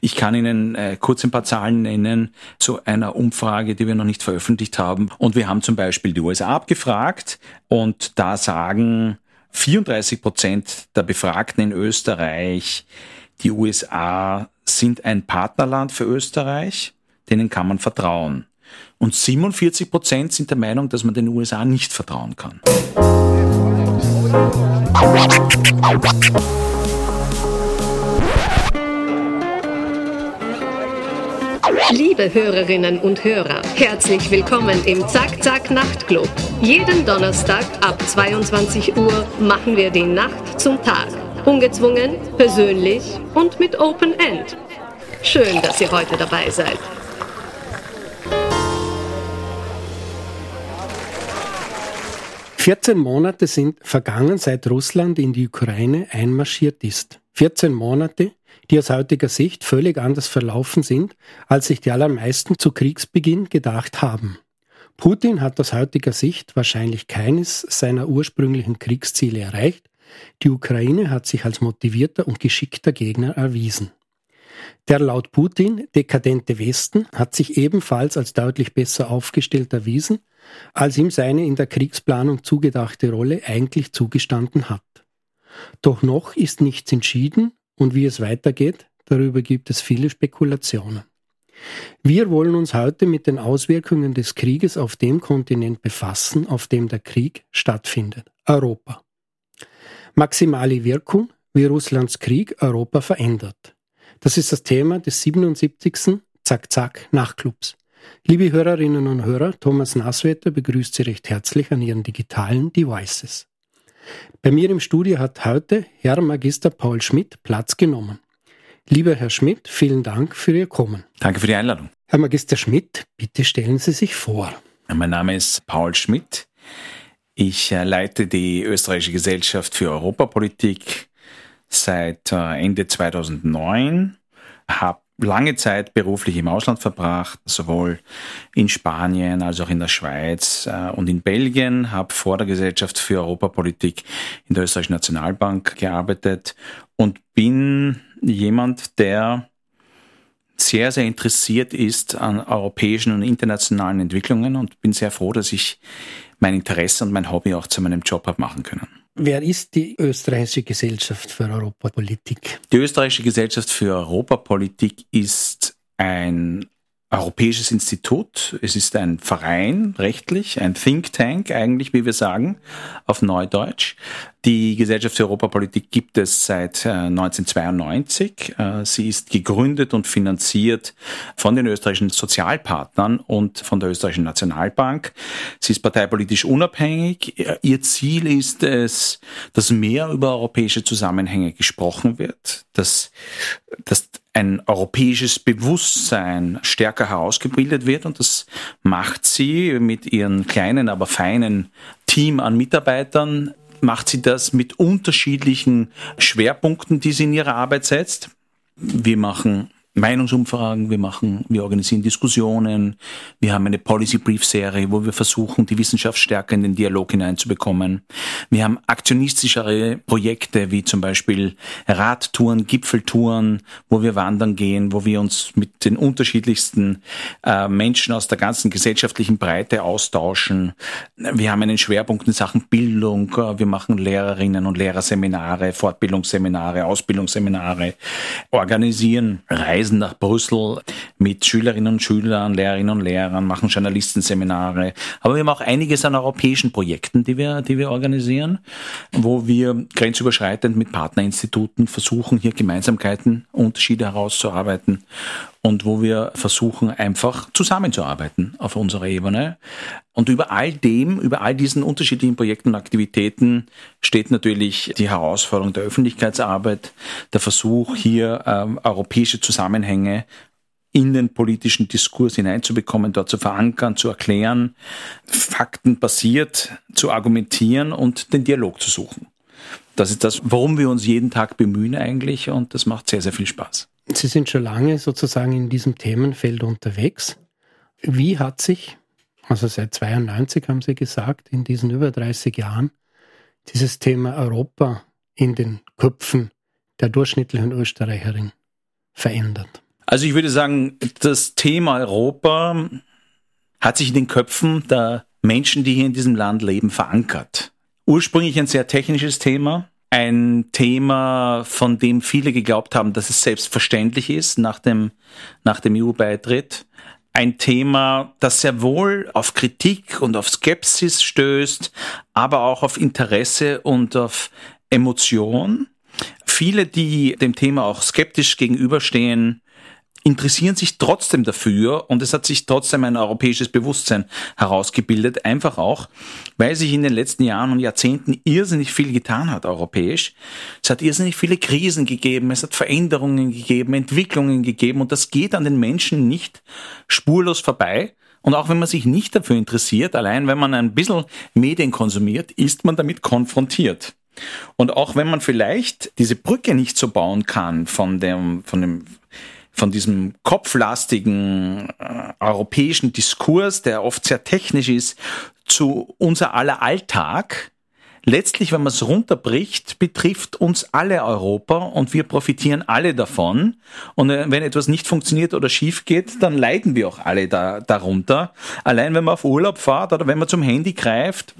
Ich kann Ihnen äh, kurz ein paar Zahlen nennen zu einer Umfrage, die wir noch nicht veröffentlicht haben. Und wir haben zum Beispiel die USA abgefragt und da sagen 34 Prozent der Befragten in Österreich, die USA sind ein Partnerland für Österreich, denen kann man vertrauen. Und 47 Prozent sind der Meinung, dass man den USA nicht vertrauen kann. Liebe Hörerinnen und Hörer, herzlich willkommen im Zack Zack Nachtclub. Jeden Donnerstag ab 22 Uhr machen wir die Nacht zum Tag. Ungezwungen, persönlich und mit Open End. Schön, dass ihr heute dabei seid. Vierzehn Monate sind vergangen, seit Russland in die Ukraine einmarschiert ist. 14 Monate, die aus heutiger Sicht völlig anders verlaufen sind, als sich die allermeisten zu Kriegsbeginn gedacht haben. Putin hat aus heutiger Sicht wahrscheinlich keines seiner ursprünglichen Kriegsziele erreicht. Die Ukraine hat sich als motivierter und geschickter Gegner erwiesen. Der laut Putin dekadente Westen hat sich ebenfalls als deutlich besser aufgestellt erwiesen, als ihm seine in der Kriegsplanung zugedachte Rolle eigentlich zugestanden hat. Doch noch ist nichts entschieden und wie es weitergeht, darüber gibt es viele Spekulationen. Wir wollen uns heute mit den Auswirkungen des Krieges auf dem Kontinent befassen, auf dem der Krieg stattfindet, Europa. Maximale Wirkung, wie Russlands Krieg Europa verändert. Das ist das Thema des 77. Zack-Zack Nachclubs. Liebe Hörerinnen und Hörer, Thomas Naswetter begrüßt Sie recht herzlich an Ihren digitalen Devices. Bei mir im Studio hat heute Herr Magister Paul Schmidt Platz genommen. Lieber Herr Schmidt, vielen Dank für Ihr Kommen. Danke für die Einladung. Herr Magister Schmidt, bitte stellen Sie sich vor. Mein Name ist Paul Schmidt. Ich äh, leite die Österreichische Gesellschaft für Europapolitik seit äh, Ende 2009, habe lange Zeit beruflich im Ausland verbracht, sowohl in Spanien als auch in der Schweiz äh, und in Belgien, habe vor der Gesellschaft für Europapolitik in der Österreichischen Nationalbank gearbeitet und bin jemand, der sehr, sehr interessiert ist an europäischen und internationalen Entwicklungen und bin sehr froh, dass ich mein Interesse und mein Hobby auch zu meinem Job habe machen können. Wer ist die österreichische Gesellschaft für Europapolitik? Die österreichische Gesellschaft für Europapolitik ist ein europäisches Institut. Es ist ein Verein, rechtlich, ein Think Tank eigentlich, wie wir sagen, auf Neudeutsch. Die Gesellschaft für Europapolitik gibt es seit 1992. Äh, äh, sie ist gegründet und finanziert von den österreichischen Sozialpartnern und von der österreichischen Nationalbank. Sie ist parteipolitisch unabhängig. Äh, ihr Ziel ist es, dass mehr über europäische Zusammenhänge gesprochen wird, dass, dass ein europäisches Bewusstsein stärker herausgebildet wird und das macht sie mit ihren kleinen, aber feinen Team an Mitarbeitern, macht sie das mit unterschiedlichen Schwerpunkten, die sie in ihrer Arbeit setzt. Wir machen Meinungsumfragen, wir machen, wir organisieren Diskussionen, wir haben eine Policy Brief Serie, wo wir versuchen, die Wissenschaft stärker in den Dialog hineinzubekommen. Wir haben aktionistischere Projekte, wie zum Beispiel Radtouren, Gipfeltouren, wo wir wandern gehen, wo wir uns mit den unterschiedlichsten äh, Menschen aus der ganzen gesellschaftlichen Breite austauschen. Wir haben einen Schwerpunkt in Sachen Bildung, wir machen Lehrerinnen und Lehrerseminare, Fortbildungsseminare, Ausbildungsseminare, organisieren Reisen reisen nach Brüssel mit Schülerinnen und Schülern, Lehrerinnen und Lehrern, machen Journalistenseminare. Aber wir haben auch einiges an europäischen Projekten, die wir, die wir organisieren, wo wir grenzüberschreitend mit Partnerinstituten versuchen, hier Gemeinsamkeiten, Unterschiede herauszuarbeiten und wo wir versuchen, einfach zusammenzuarbeiten auf unserer Ebene. Und über all dem, über all diesen unterschiedlichen Projekten und Aktivitäten steht natürlich die Herausforderung der Öffentlichkeitsarbeit, der Versuch, hier ähm, europäische Zusammenhänge in den politischen Diskurs hineinzubekommen, dort zu verankern, zu erklären, faktenbasiert zu argumentieren und den Dialog zu suchen. Das ist das, worum wir uns jeden Tag bemühen eigentlich und das macht sehr, sehr viel Spaß. Sie sind schon lange sozusagen in diesem Themenfeld unterwegs. Wie hat sich, also seit 92 haben Sie gesagt, in diesen über 30 Jahren, dieses Thema Europa in den Köpfen der durchschnittlichen Österreicherin verändert? Also ich würde sagen, das Thema Europa hat sich in den Köpfen der Menschen, die hier in diesem Land leben, verankert. Ursprünglich ein sehr technisches Thema, ein Thema, von dem viele geglaubt haben, dass es selbstverständlich ist nach dem, nach dem EU-Beitritt. Ein Thema, das sehr wohl auf Kritik und auf Skepsis stößt, aber auch auf Interesse und auf Emotion. Viele, die dem Thema auch skeptisch gegenüberstehen, interessieren sich trotzdem dafür und es hat sich trotzdem ein europäisches Bewusstsein herausgebildet, einfach auch, weil sich in den letzten Jahren und Jahrzehnten irrsinnig viel getan hat europäisch. Es hat irrsinnig viele Krisen gegeben, es hat Veränderungen gegeben, Entwicklungen gegeben und das geht an den Menschen nicht spurlos vorbei. Und auch wenn man sich nicht dafür interessiert, allein wenn man ein bisschen Medien konsumiert, ist man damit konfrontiert. Und auch wenn man vielleicht diese Brücke nicht so bauen kann von dem, von dem von diesem kopflastigen äh, europäischen Diskurs, der oft sehr technisch ist, zu unser aller Alltag. Letztlich, wenn man es runterbricht, betrifft uns alle Europa und wir profitieren alle davon. Und äh, wenn etwas nicht funktioniert oder schief geht, dann leiden wir auch alle da, darunter. Allein wenn man auf Urlaub fährt oder wenn man zum Handy greift,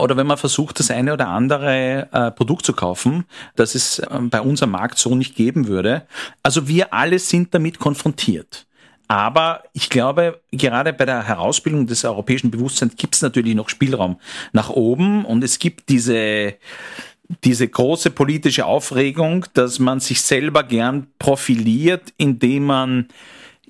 oder wenn man versucht, das eine oder andere äh, Produkt zu kaufen, das es äh, bei unserem Markt so nicht geben würde. Also wir alle sind damit konfrontiert. Aber ich glaube, gerade bei der Herausbildung des europäischen Bewusstseins gibt es natürlich noch Spielraum nach oben und es gibt diese diese große politische Aufregung, dass man sich selber gern profiliert, indem man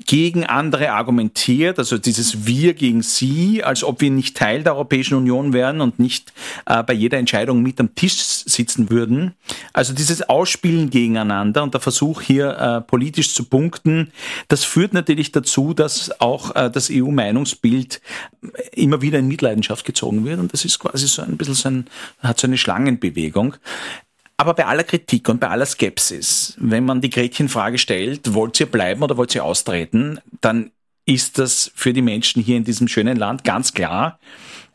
gegen andere argumentiert, also dieses Wir gegen Sie, als ob wir nicht Teil der Europäischen Union wären und nicht äh, bei jeder Entscheidung mit am Tisch sitzen würden. Also dieses Ausspielen gegeneinander und der Versuch hier äh, politisch zu punkten, das führt natürlich dazu, dass auch äh, das EU-Meinungsbild immer wieder in Mitleidenschaft gezogen wird und das ist quasi so ein bisschen so ein, hat so eine Schlangenbewegung. Aber bei aller Kritik und bei aller Skepsis, wenn man die Gretchenfrage stellt, wollt ihr bleiben oder wollt ihr austreten, dann ist das für die Menschen hier in diesem schönen Land ganz klar.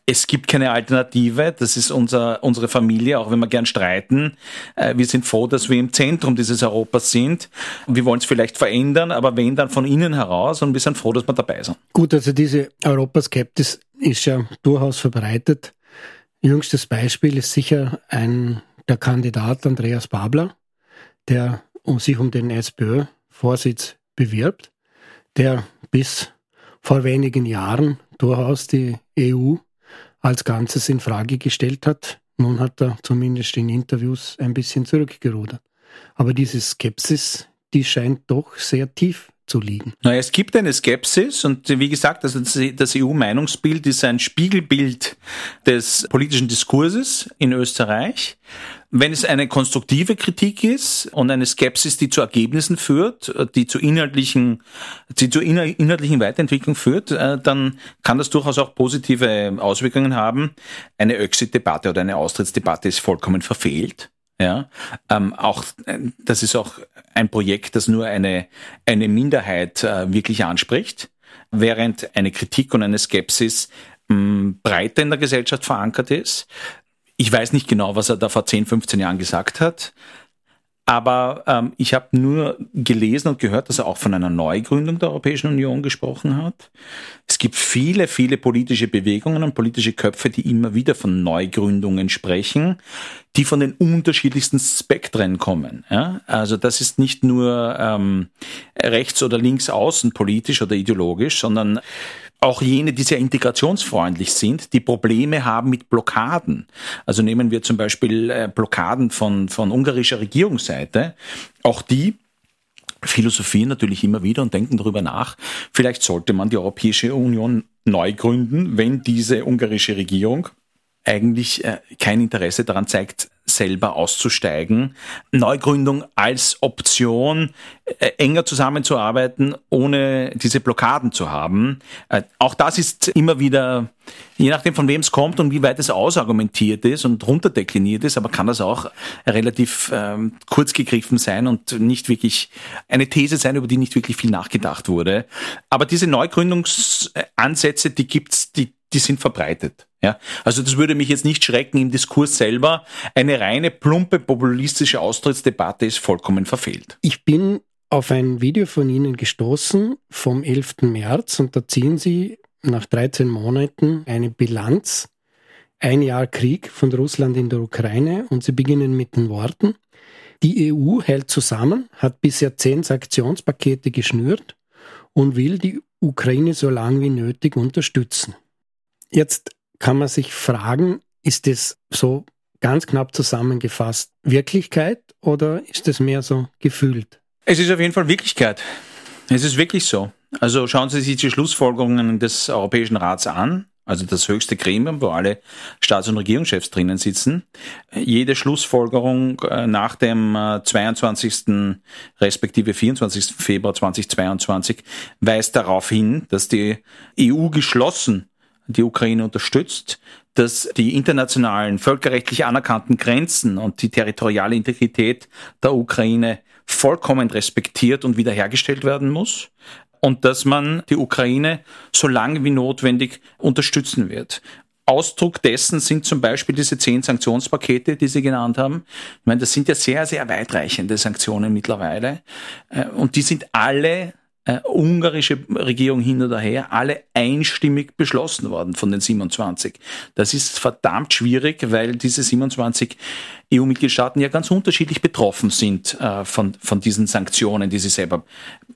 Es gibt keine Alternative. Das ist unser, unsere Familie, auch wenn wir gern streiten. Äh, wir sind froh, dass wir im Zentrum dieses Europas sind. Wir wollen es vielleicht verändern, aber wenn dann von innen heraus und wir sind froh, dass wir dabei sind. Gut, also diese Europaskeptis ist ja durchaus verbreitet. Jüngstes Beispiel ist sicher ein der Kandidat Andreas Babler, der um sich um den SPÖ-Vorsitz bewirbt, der bis vor wenigen Jahren durchaus die EU als Ganzes in Frage gestellt hat. Nun hat er zumindest in Interviews ein bisschen zurückgerudert. Aber diese Skepsis, die scheint doch sehr tief zu liegen. Na, es gibt eine Skepsis und wie gesagt, also das EU-Meinungsbild ist ein Spiegelbild des politischen Diskurses in Österreich. Wenn es eine konstruktive Kritik ist und eine Skepsis, die zu Ergebnissen führt, die zu inhaltlichen, die zu inhaltlichen Weiterentwicklung führt, äh, dann kann das durchaus auch positive Auswirkungen haben. Eine Exit-Debatte oder eine Austrittsdebatte ist vollkommen verfehlt. Ja, ähm, auch äh, das ist auch ein Projekt, das nur eine eine Minderheit äh, wirklich anspricht, während eine Kritik und eine Skepsis mh, hm, breiter in der Gesellschaft verankert ist. Ich weiß nicht genau, was er da vor 10, 15 Jahren gesagt hat. Aber ähm, ich habe nur gelesen und gehört, dass er auch von einer Neugründung der Europäischen Union gesprochen hat. Es gibt viele, viele politische Bewegungen und politische Köpfe, die immer wieder von Neugründungen sprechen, die von den unterschiedlichsten Spektren kommen. Ja? Also das ist nicht nur ähm, rechts oder links außen politisch oder ideologisch, sondern auch jene, die sehr integrationsfreundlich sind, die Probleme haben mit Blockaden. Also nehmen wir zum Beispiel äh, Blockaden von, von ungarischer Regierungsseite. Auch die philosophieren natürlich immer wieder und denken darüber nach, vielleicht sollte man die Europäische Union neu gründen, wenn diese ungarische Regierung eigentlich äh, kein Interesse daran zeigt, selber auszusteigen. Neugründung als Option, äh, enger zusammenzuarbeiten, ohne diese Blockaden zu haben. Äh, auch das ist immer wieder, je nachdem von wem es kommt und wie weit es ausargumentiert ist und runterdekliniert ist, aber kann das auch relativ ähm, kurz gegriffen sein und nicht wirklich eine These sein, über die nicht wirklich viel nachgedacht wurde. Aber diese Neugründungsansätze, die gibt's, die, die sind verbreitet. Ja, also das würde mich jetzt nicht schrecken im Diskurs selber. Eine reine plumpe populistische Austrittsdebatte ist vollkommen verfehlt. Ich bin auf ein Video von Ihnen gestoßen vom 11. März und da ziehen Sie nach 13 Monaten eine Bilanz. Ein Jahr Krieg von Russland in der Ukraine und Sie beginnen mit den Worten. Die EU hält zusammen, hat bisher zehn Sanktionspakete geschnürt und will die Ukraine so lange wie nötig unterstützen. Jetzt kann man sich fragen, ist es so ganz knapp zusammengefasst Wirklichkeit oder ist es mehr so gefühlt? Es ist auf jeden Fall Wirklichkeit. Es ist wirklich so. Also schauen Sie sich die Schlussfolgerungen des Europäischen Rats an also das höchste Gremium, wo alle Staats- und Regierungschefs drinnen sitzen. Jede Schlussfolgerung äh, nach dem 22. Äh, respektive 24. Februar 2022 weist darauf hin, dass die EU geschlossen die Ukraine unterstützt, dass die internationalen völkerrechtlich anerkannten Grenzen und die territoriale Integrität der Ukraine vollkommen respektiert und wiederhergestellt werden muss, und dass man die Ukraine so lange wie notwendig unterstützen wird. Ausdruck dessen sind zum Beispiel diese zehn Sanktionspakete, die Sie genannt haben. Ich meine, das sind ja sehr, sehr weitreichende Sanktionen mittlerweile. Äh, und die sind alle äh, ungarische Regierung hin oder her, alle einstimmig beschlossen worden von den 27. Das ist verdammt schwierig, weil diese 27 EU-Mitgliedstaaten ja ganz unterschiedlich betroffen sind äh, von, von diesen Sanktionen, die sie selber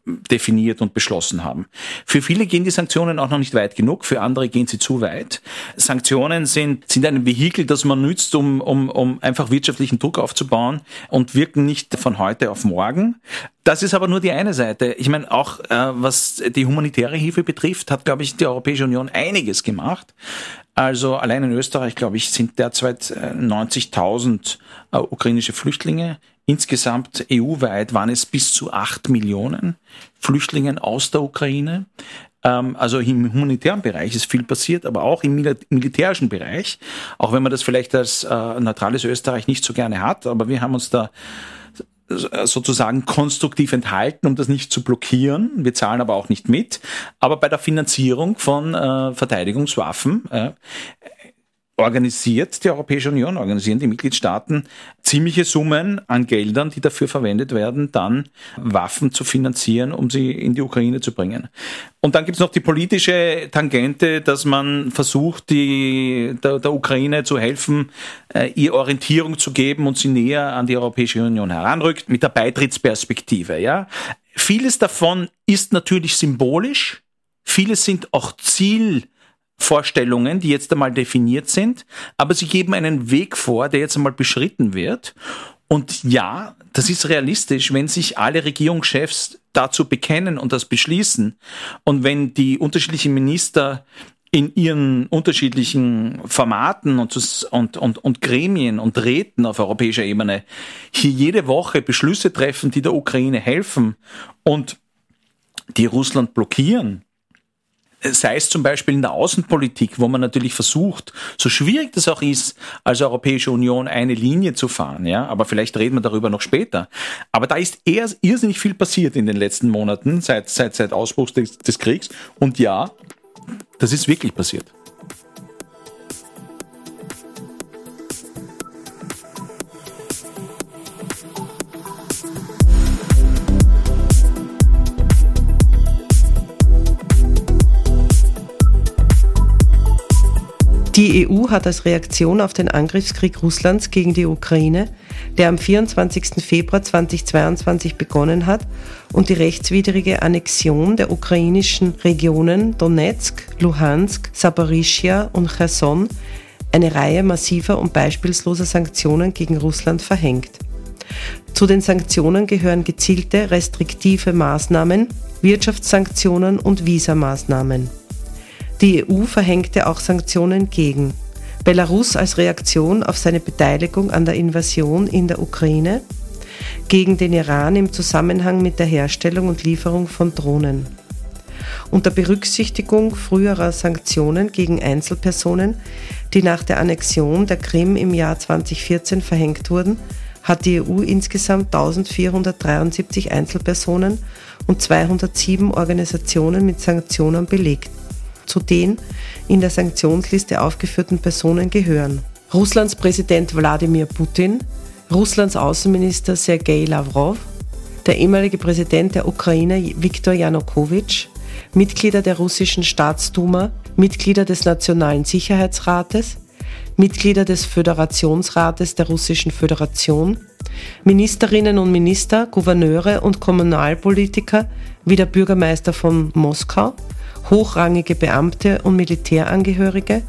definiert und beschlossen haben. Für viele gehen die Sanktionen auch noch nicht weit genug, für andere gehen sie zu weit. Sanktionen sind, sind ein Vehikel, das man nützt, um, um, um einfach wirtschaftlichen Druck aufzubauen und wirken nicht von heute auf morgen. Das ist aber nur die eine Seite. Ich meine, auch äh, was die humanitäre Hilfe betrifft, hat, glaube ich, die Europäische Union einiges gemacht. Also allein in Österreich, glaube ich, sind derzeit 90.000 äh, äh, ukrainische Flüchtlinge. Insgesamt EU-weit waren es bis zu acht Millionen Flüchtlinge aus der Ukraine. Ähm, also im humanitären Bereich ist viel passiert, aber auch im militärischen Bereich. Auch wenn man das vielleicht als äh, neutrales Österreich nicht so gerne hat, aber wir haben uns da sozusagen konstruktiv enthalten, um das nicht zu blockieren. Wir zahlen aber auch nicht mit. Aber bei der Finanzierung von äh, Verteidigungswaffen äh, organisiert die Europäische Union, organisieren die Mitgliedstaaten ziemliche Summen an Geldern, die dafür verwendet werden, dann Waffen zu finanzieren, um sie in die Ukraine zu bringen. Und dann gibt es noch die politische Tangente, dass man versucht, die, der, der Ukraine zu helfen, äh, ihr Orientierung zu geben und sie näher an die Europäische Union heranrückt, mit der Beitrittsperspektive. Ja? Vieles davon ist natürlich symbolisch, vieles sind auch Ziel Vorstellungen, die jetzt einmal definiert sind, aber sie geben einen Weg vor, der jetzt einmal beschritten wird. Und ja, das ist realistisch, wenn sich alle Regierungschefs dazu bekennen und das beschließen und wenn die unterschiedlichen Minister in ihren unterschiedlichen Formaten und, und, und, und Gremien und Räten auf europäischer Ebene hier jede Woche Beschlüsse treffen, die der Ukraine helfen und die Russland blockieren, sei es zum Beispiel in der Außenpolitik, wo man natürlich versucht, so schwierig das auch ist, als Europäische Union eine Linie zu fahren, ja, aber vielleicht reden wir darüber noch später. Aber da ist eher irrsinnig viel passiert in den letzten Monaten, seit, seit, seit Ausbruch des, des Kriegs. Und ja, das ist wirklich passiert. Die EU hat als Reaktion auf den Angriffskrieg Russlands gegen die Ukraine, der am 24. Februar 2022 begonnen hat, und die rechtswidrige Annexion der ukrainischen Regionen Donetsk, Luhansk, Saporischia und Cherson eine Reihe massiver und beispielsloser Sanktionen gegen Russland verhängt. Zu den Sanktionen gehören gezielte restriktive Maßnahmen, Wirtschaftssanktionen und Visamaßnahmen. Die EU verhängte auch Sanktionen gegen Belarus als Reaktion auf seine Beteiligung an der Invasion in der Ukraine, gegen den Iran im Zusammenhang mit der Herstellung und Lieferung von Drohnen. Unter Berücksichtigung früherer Sanktionen gegen Einzelpersonen, die nach der Annexion der Krim im Jahr 2014 verhängt wurden, hat die EU insgesamt 1473 Einzelpersonen und 207 Organisationen mit Sanktionen belegt zu den in der Sanktionsliste aufgeführten Personen gehören. Russlands Präsident Wladimir Putin, Russlands Außenminister Sergei Lavrov, der ehemalige Präsident der Ukraine Viktor Janukowitsch, Mitglieder der russischen Staatsduma, Mitglieder des Nationalen Sicherheitsrates, Mitglieder des Föderationsrates der Russischen Föderation, Ministerinnen und Minister, Gouverneure und Kommunalpolitiker wie der Bürgermeister von Moskau, hochrangige Beamte und Militärangehörige,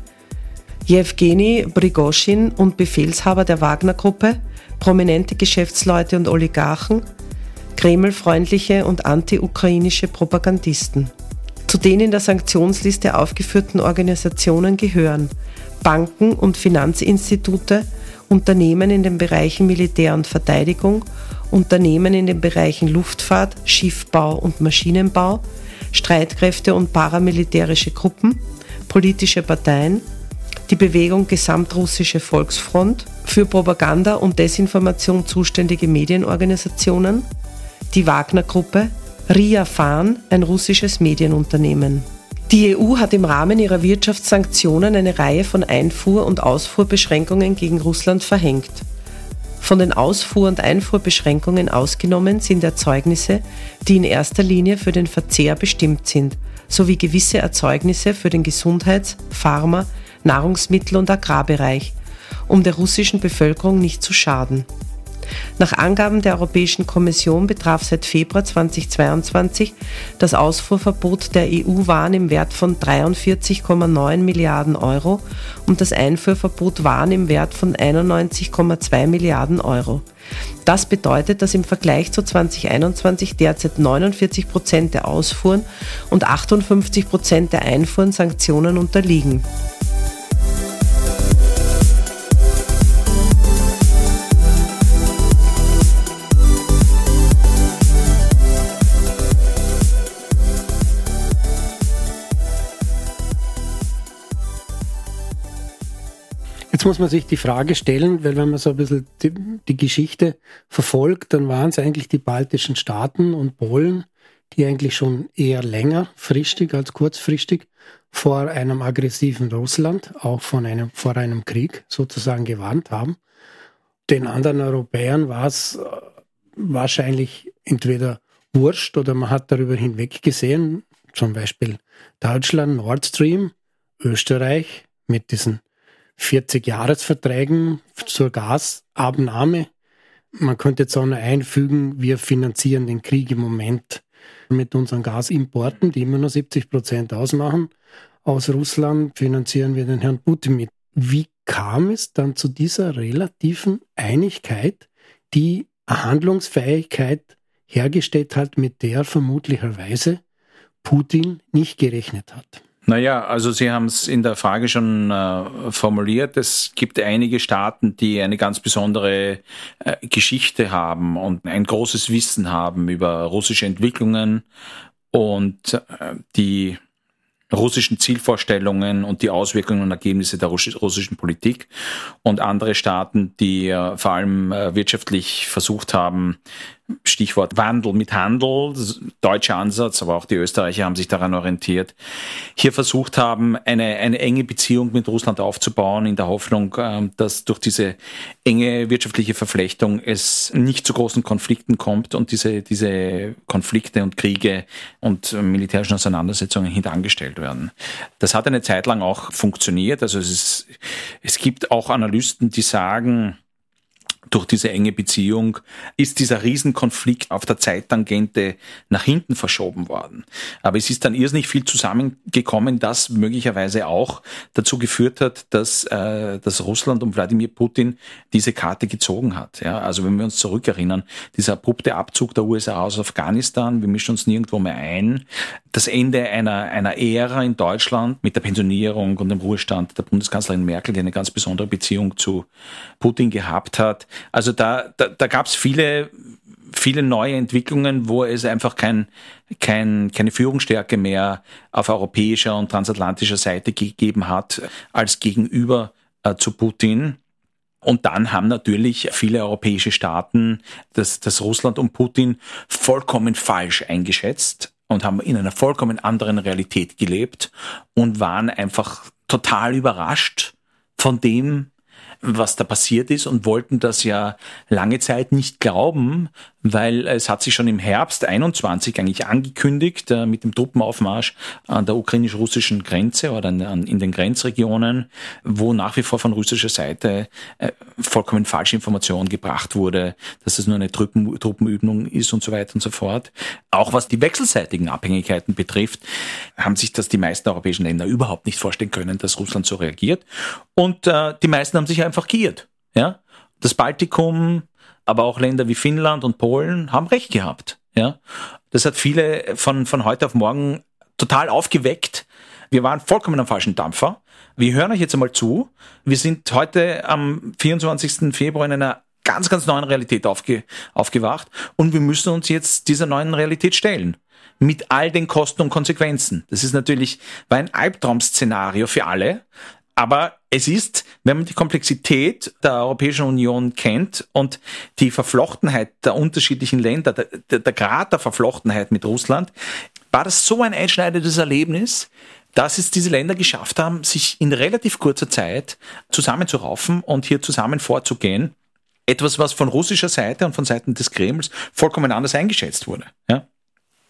Jewgeni Brigoschin und Befehlshaber der Wagner-Gruppe, prominente Geschäftsleute und Oligarchen, kremlfreundliche und anti-ukrainische Propagandisten. Zu den in der Sanktionsliste aufgeführten Organisationen gehören Banken und Finanzinstitute, Unternehmen in den Bereichen Militär und Verteidigung, Unternehmen in den Bereichen Luftfahrt, Schiffbau und Maschinenbau, Streitkräfte und paramilitärische Gruppen, politische Parteien, die Bewegung Gesamtrussische Volksfront, für Propaganda und Desinformation zuständige Medienorganisationen, die Wagner-Gruppe, RIA Fan, ein russisches Medienunternehmen. Die EU hat im Rahmen ihrer Wirtschaftssanktionen eine Reihe von Einfuhr- und Ausfuhrbeschränkungen gegen Russland verhängt. Von den Ausfuhr- und Einfuhrbeschränkungen ausgenommen sind Erzeugnisse, die in erster Linie für den Verzehr bestimmt sind, sowie gewisse Erzeugnisse für den Gesundheits-, Pharma-, Nahrungsmittel- und Agrarbereich, um der russischen Bevölkerung nicht zu schaden. Nach Angaben der Europäischen Kommission betraf seit Februar 2022 das Ausfuhrverbot der EU-Waren im Wert von 43,9 Milliarden Euro und das Einfuhrverbot Waren im Wert von 91,2 Milliarden Euro. Das bedeutet, dass im Vergleich zu 2021 derzeit 49 Prozent der Ausfuhren und 58 Prozent der Einfuhren Sanktionen unterliegen. Muss man sich die Frage stellen, weil wenn man so ein bisschen die, die Geschichte verfolgt, dann waren es eigentlich die baltischen Staaten und Polen, die eigentlich schon eher längerfristig als kurzfristig vor einem aggressiven Russland, auch von einem, vor einem Krieg sozusagen gewarnt haben. Den anderen Europäern war es äh, wahrscheinlich entweder wurscht oder man hat darüber hinweggesehen, zum Beispiel Deutschland, Nord Stream, Österreich mit diesen 40-Jahresverträgen zur Gasabnahme. Man könnte jetzt auch noch einfügen, wir finanzieren den Krieg im Moment mit unseren Gasimporten, die immer nur 70 Prozent ausmachen. Aus Russland finanzieren wir den Herrn Putin mit. Wie kam es dann zu dieser relativen Einigkeit, die Handlungsfähigkeit hergestellt hat, mit der vermutlicherweise Putin nicht gerechnet hat? Naja, also Sie haben es in der Frage schon äh, formuliert. Es gibt einige Staaten, die eine ganz besondere äh, Geschichte haben und ein großes Wissen haben über russische Entwicklungen und äh, die russischen Zielvorstellungen und die Auswirkungen und Ergebnisse der russischen Politik und andere Staaten, die äh, vor allem äh, wirtschaftlich versucht haben, Stichwort Wandel mit Handel, deutscher Ansatz, aber auch die Österreicher haben sich daran orientiert, hier versucht haben, eine, eine enge Beziehung mit Russland aufzubauen, in der Hoffnung, ähm, dass durch diese enge wirtschaftliche Verflechtung es nicht zu großen Konflikten kommt und diese, diese Konflikte und Kriege und militärischen Auseinandersetzungen hintangestellt werden. Das hat eine Zeit lang auch funktioniert. Also es, ist, es gibt auch Analysten, die sagen, durch diese enge Beziehung ist dieser Riesenkonflikt auf der Zeittangente nach hinten verschoben worden. Aber es ist dann irrsinnig viel zusammengekommen, das möglicherweise auch dazu geführt hat, dass, äh, dass Russland und Wladimir Putin diese Karte gezogen hat. Ja, also wenn wir uns zurückerinnern, dieser abrupte Abzug der USA aus Afghanistan, wir mischen uns nirgendwo mehr ein, das Ende einer, einer Ära in Deutschland mit der Pensionierung und dem Ruhestand der Bundeskanzlerin Merkel, die eine ganz besondere Beziehung zu Putin gehabt hat. Also da, da, da gab es viele, viele neue Entwicklungen, wo es einfach kein, kein, keine Führungsstärke mehr auf europäischer und transatlantischer Seite gegeben hat als gegenüber äh, zu Putin. Und dann haben natürlich viele europäische Staaten das, das Russland und Putin vollkommen falsch eingeschätzt und haben in einer vollkommen anderen Realität gelebt und waren einfach total überrascht von dem, was da passiert ist und wollten das ja lange Zeit nicht glauben, weil es hat sich schon im Herbst 21 eigentlich angekündigt äh, mit dem Truppenaufmarsch an der ukrainisch-russischen Grenze oder in den Grenzregionen, wo nach wie vor von russischer Seite äh, vollkommen falsche Information gebracht wurde, dass es nur eine Truppen, Truppenübung ist und so weiter und so fort. Auch was die wechselseitigen Abhängigkeiten betrifft, haben sich das die meisten europäischen Länder überhaupt nicht vorstellen können, dass Russland so reagiert. Und äh, die meisten haben sich einfach geirrt. Ja? Das Baltikum, aber auch Länder wie Finnland und Polen haben recht gehabt. Ja? Das hat viele von, von heute auf morgen total aufgeweckt. Wir waren vollkommen am falschen Dampfer. Wir hören euch jetzt einmal zu. Wir sind heute am 24. Februar in einer ganz, ganz neuen Realität aufge, aufgewacht und wir müssen uns jetzt dieser neuen Realität stellen. Mit all den Kosten und Konsequenzen. Das ist natürlich, war ein Albtraum-Szenario für alle. Aber es ist, wenn man die Komplexität der Europäischen Union kennt und die Verflochtenheit der unterschiedlichen Länder, der, der, der Grad der Verflochtenheit mit Russland, war das so ein einschneidendes Erlebnis, dass es diese Länder geschafft haben, sich in relativ kurzer Zeit zusammenzuraufen und hier zusammen vorzugehen. Etwas, was von russischer Seite und von Seiten des Kremls vollkommen anders eingeschätzt wurde. Ja?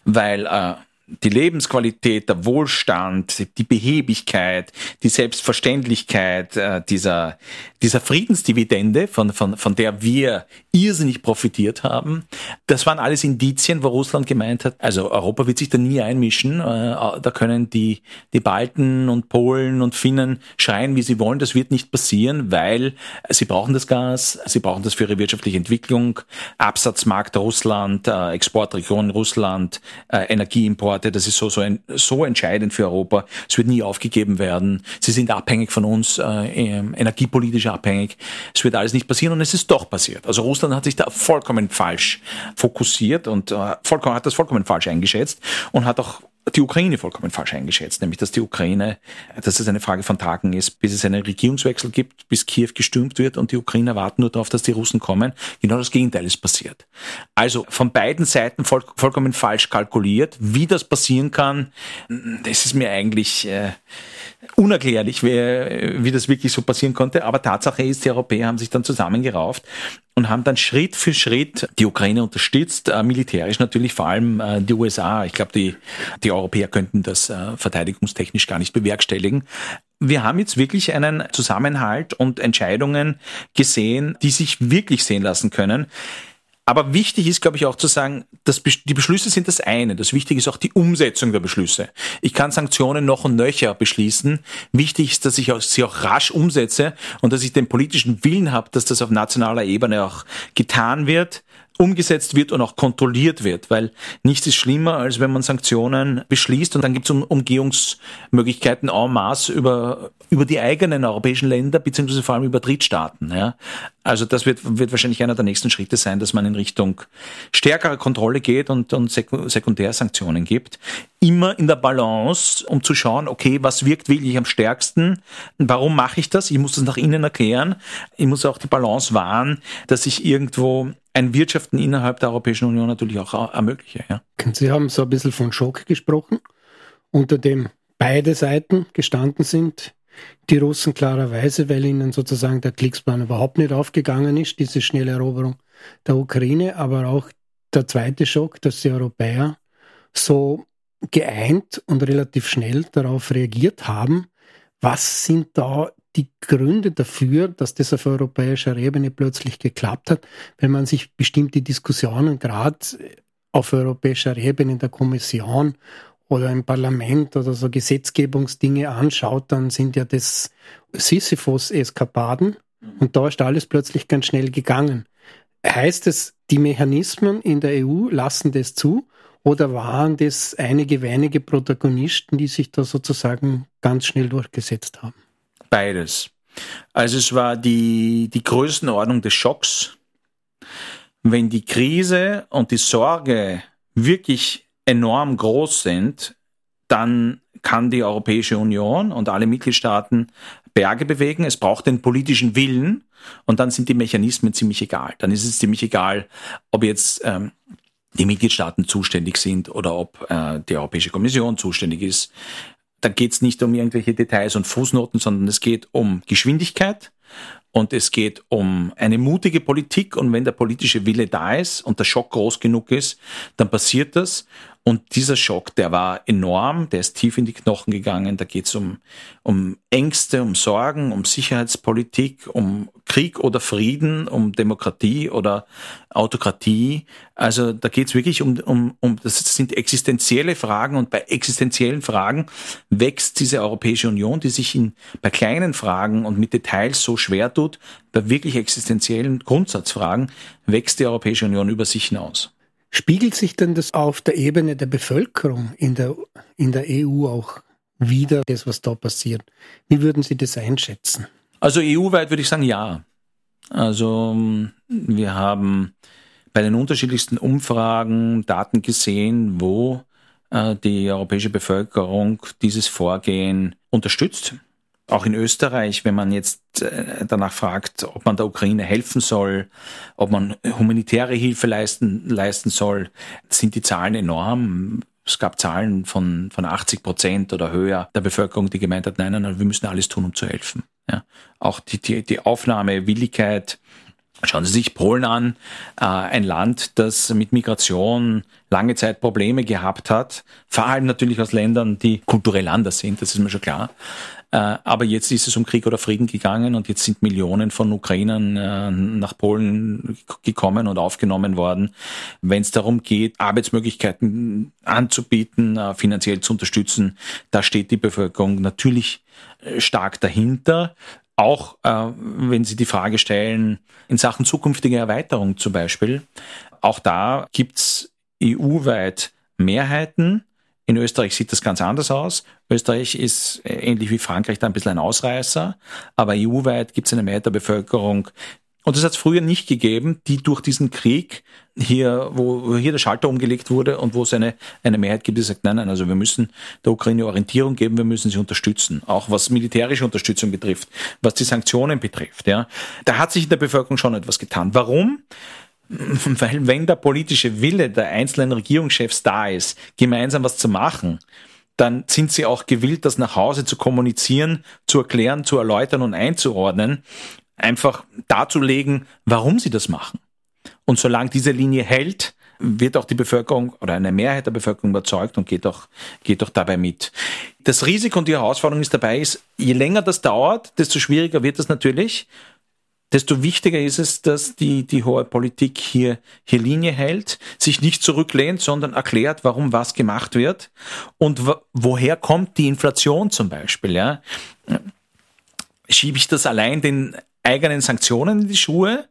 Weil äh, die Lebensqualität, der Wohlstand, die Behebigkeit, die Selbstverständlichkeit äh, dieser, dieser Friedensdividende, von, von, von der wir irrsinnig profitiert haben, das waren alles Indizien, wo Russland gemeint hat, also Europa wird sich da nie einmischen, äh, da können die, die Balten und Polen und Finnen schreien, wie sie wollen, das wird nicht passieren, weil sie brauchen das Gas, sie brauchen das für ihre wirtschaftliche Entwicklung, Absatzmarkt Russland, äh, Exportregion Russland, äh, Energieimport, Standorte, das ist so, so, ein, so entscheidend für Europa. Es wird nie aufgegeben werden. Sie sind abhängig von uns, äh, energiepolitisch abhängig. Es wird alles nicht passieren und es ist doch passiert. Also Russland hat sich da vollkommen falsch fokussiert und äh, vollkommen, hat das vollkommen falsch eingeschätzt und hat auch die Ukraine vollkommen falsch eingeschätzt, nämlich dass die Ukraine, dass es eine Frage von Tagen ist, bis es einen Regierungswechsel gibt, bis Kiew gestürmt wird und die Ukrainer warten nur darauf, dass die Russen kommen. Genau das Gegenteil ist passiert. Also von beiden Seiten voll, vollkommen falsch kalkuliert. Wie das passieren kann, das ist mir eigentlich äh, unerklärlich, wie, wie das wirklich so passieren konnte. Aber Tatsache ist, die Europäer haben sich dann zusammengerauft und haben dann Schritt für Schritt die Ukraine unterstützt, äh, militärisch natürlich vor allem äh, die USA. Ich glaube, die, die Europäer könnten das äh, verteidigungstechnisch gar nicht bewerkstelligen. Wir haben jetzt wirklich einen Zusammenhalt und Entscheidungen gesehen, die sich wirklich sehen lassen können. Aber wichtig ist, glaube ich, auch zu sagen, dass die Beschlüsse sind das eine. Das Wichtige ist auch die Umsetzung der Beschlüsse. Ich kann Sanktionen noch und nöcher beschließen. Wichtig ist, dass ich sie auch rasch umsetze und dass ich den politischen Willen habe, dass das auf nationaler Ebene auch getan wird umgesetzt wird und auch kontrolliert wird, weil nichts ist schlimmer, als wenn man Sanktionen beschließt und dann gibt es Umgehungsmöglichkeiten en masse über, über die eigenen europäischen Länder, beziehungsweise vor allem über Drittstaaten. Ja. Also das wird, wird wahrscheinlich einer der nächsten Schritte sein, dass man in Richtung stärkerer Kontrolle geht und, und Sekundärsanktionen gibt. Immer in der Balance, um zu schauen, okay, was wirkt wirklich am stärksten? Warum mache ich das? Ich muss das nach innen erklären. Ich muss auch die Balance wahren, dass ich irgendwo ein Wirtschaften innerhalb der Europäischen Union natürlich auch ermögliche. Ja. Sie haben so ein bisschen von Schock gesprochen, unter dem beide Seiten gestanden sind. Die Russen klarerweise, weil ihnen sozusagen der Kriegsplan überhaupt nicht aufgegangen ist, diese schnelle Eroberung der Ukraine, aber auch der zweite Schock, dass die Europäer so geeint und relativ schnell darauf reagiert haben. Was sind da die Gründe dafür, dass das auf europäischer Ebene plötzlich geklappt hat, wenn man sich bestimmte Diskussionen gerade auf europäischer Ebene in der Kommission oder im Parlament oder so Gesetzgebungsdinge anschaut, dann sind ja das Sisyphus-Eskapaden und da ist alles plötzlich ganz schnell gegangen. Heißt es, die Mechanismen in der EU lassen das zu oder waren das einige wenige Protagonisten, die sich da sozusagen ganz schnell durchgesetzt haben? Beides. Also es war die, die Größenordnung des Schocks. Wenn die Krise und die Sorge wirklich enorm groß sind, dann kann die Europäische Union und alle Mitgliedstaaten Berge bewegen. Es braucht den politischen Willen und dann sind die Mechanismen ziemlich egal. Dann ist es ziemlich egal, ob jetzt ähm, die Mitgliedstaaten zuständig sind oder ob äh, die Europäische Kommission zuständig ist da geht es nicht um irgendwelche Details und Fußnoten, sondern es geht um Geschwindigkeit Und es geht um eine mutige Politik. Und wenn der politische Wille da ist und der Schock groß genug ist, dann passiert das. Und dieser Schock, der war enorm, der ist tief in die Knochen gegangen. Da geht es um, um Ängste, um Sorgen, um Sicherheitspolitik, um Krieg oder Frieden, um Demokratie oder Autokratie. Also da geht es wirklich um, um, um, das sind existenzielle Fragen und bei existenziellen Fragen wächst diese Europäische Union, die sich in, bei kleinen Fragen und mit Details so schwer tut, bei wirklich existenziellen Grundsatzfragen wächst die Europäische Union über sich hinaus. Spiegelt sich denn das auf der Ebene der Bevölkerung in der, in der EU auch wieder, das, was da passiert? Wie würden Sie das einschätzen? Also EU-weit würde ich sagen, ja. Also wir haben bei den unterschiedlichsten Umfragen Daten gesehen, wo äh, die europäische Bevölkerung dieses Vorgehen unterstützt auch in Österreich, wenn man jetzt äh, danach fragt, ob man der Ukraine helfen soll, ob man humanitäre Hilfe leisten, leisten soll, sind die Zahlen enorm. Es gab Zahlen von, von 80 Prozent oder höher der Bevölkerung, die gemeint hat, nein, nein, wir müssen alles tun, um zu helfen. Ja. Auch die, die, die Aufnahmewilligkeit, Schauen Sie sich Polen an, äh, ein Land, das mit Migration lange Zeit Probleme gehabt hat, vor allem natürlich aus Ländern, die kulturell anders sind, das ist mir schon klar. Äh, aber jetzt ist es um Krieg oder Frieden gegangen und jetzt sind Millionen von Ukrainern äh, nach Polen gekommen und aufgenommen worden. Wenn es darum geht, Arbeitsmöglichkeiten anzubieten, äh, finanziell zu unterstützen, da steht die Bevölkerung natürlich stark dahinter. Auch wenn Sie die Frage stellen, in Sachen zukünftige Erweiterung zum Beispiel, auch da gibt's EU-weit Mehrheiten, in Österreich sieht das ganz anders aus. Österreich ist äh, ähnlich wie Frankreich da ein bisschen ein Ausreißer, aber EU-weit gibt es eine Mehrheit der Bevölkerung, und das hat es früher nicht gegeben, die durch diesen Krieg hier, wo hier der Schalter umgelegt wurde und wo es eine, eine Mehrheit gibt, die sagt, nein, nein, also wir müssen der Ukraine Orientierung geben, wir müssen sie unterstützen. Auch was militärische Unterstützung betrifft, was die Sanktionen betrifft, ja. Da hat sich in der Bevölkerung schon etwas getan. Warum? Weil wenn der politische Wille der einzelnen Regierungschefs da ist, gemeinsam was zu machen, dann sind sie auch gewillt, das nach Hause zu kommunizieren, zu erklären, zu erläutern und einzuordnen, einfach darzulegen, warum sie das machen. Und solange diese Linie hält, wird auch die Bevölkerung oder eine Mehrheit der Bevölkerung überzeugt und geht auch, geht auch dabei mit. Das Risiko und die Herausforderung ist dabei ist, je länger das dauert, desto schwieriger wird es natürlich desto wichtiger ist es, dass die, die hohe Politik hier, hier Linie hält, sich nicht zurücklehnt, sondern erklärt, warum was gemacht wird und woher kommt die Inflation zum Beispiel. Ja? Schiebe ich das allein den eigenen Sanktionen in die Schuhe?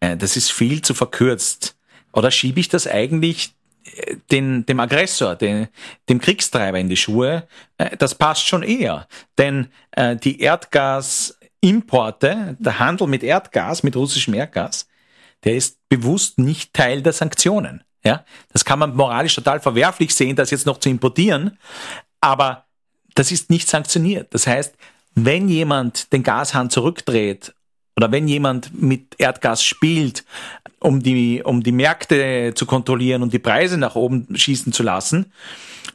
Äh, das ist viel zu verkürzt. Oder schiebe ich das eigentlich äh, den, dem Aggressor, den, dem Kriegstreiber in die Schuhe, äh, das passt schon eher. Denn die Erdgas, Importe, der Handel mit Erdgas, mit russischem Erdgas, der ist bewusst nicht Teil der Sanktionen. Ja, das kann man moralisch total verwerflich sehen, das jetzt noch zu importieren, aber das ist nicht sanktioniert. Das heißt, wenn jemand den Gashahn zurückdreht oder wenn jemand mit Erdgas spielt, um die, um die Märkte zu kontrollieren und die Preise nach oben schießen zu lassen,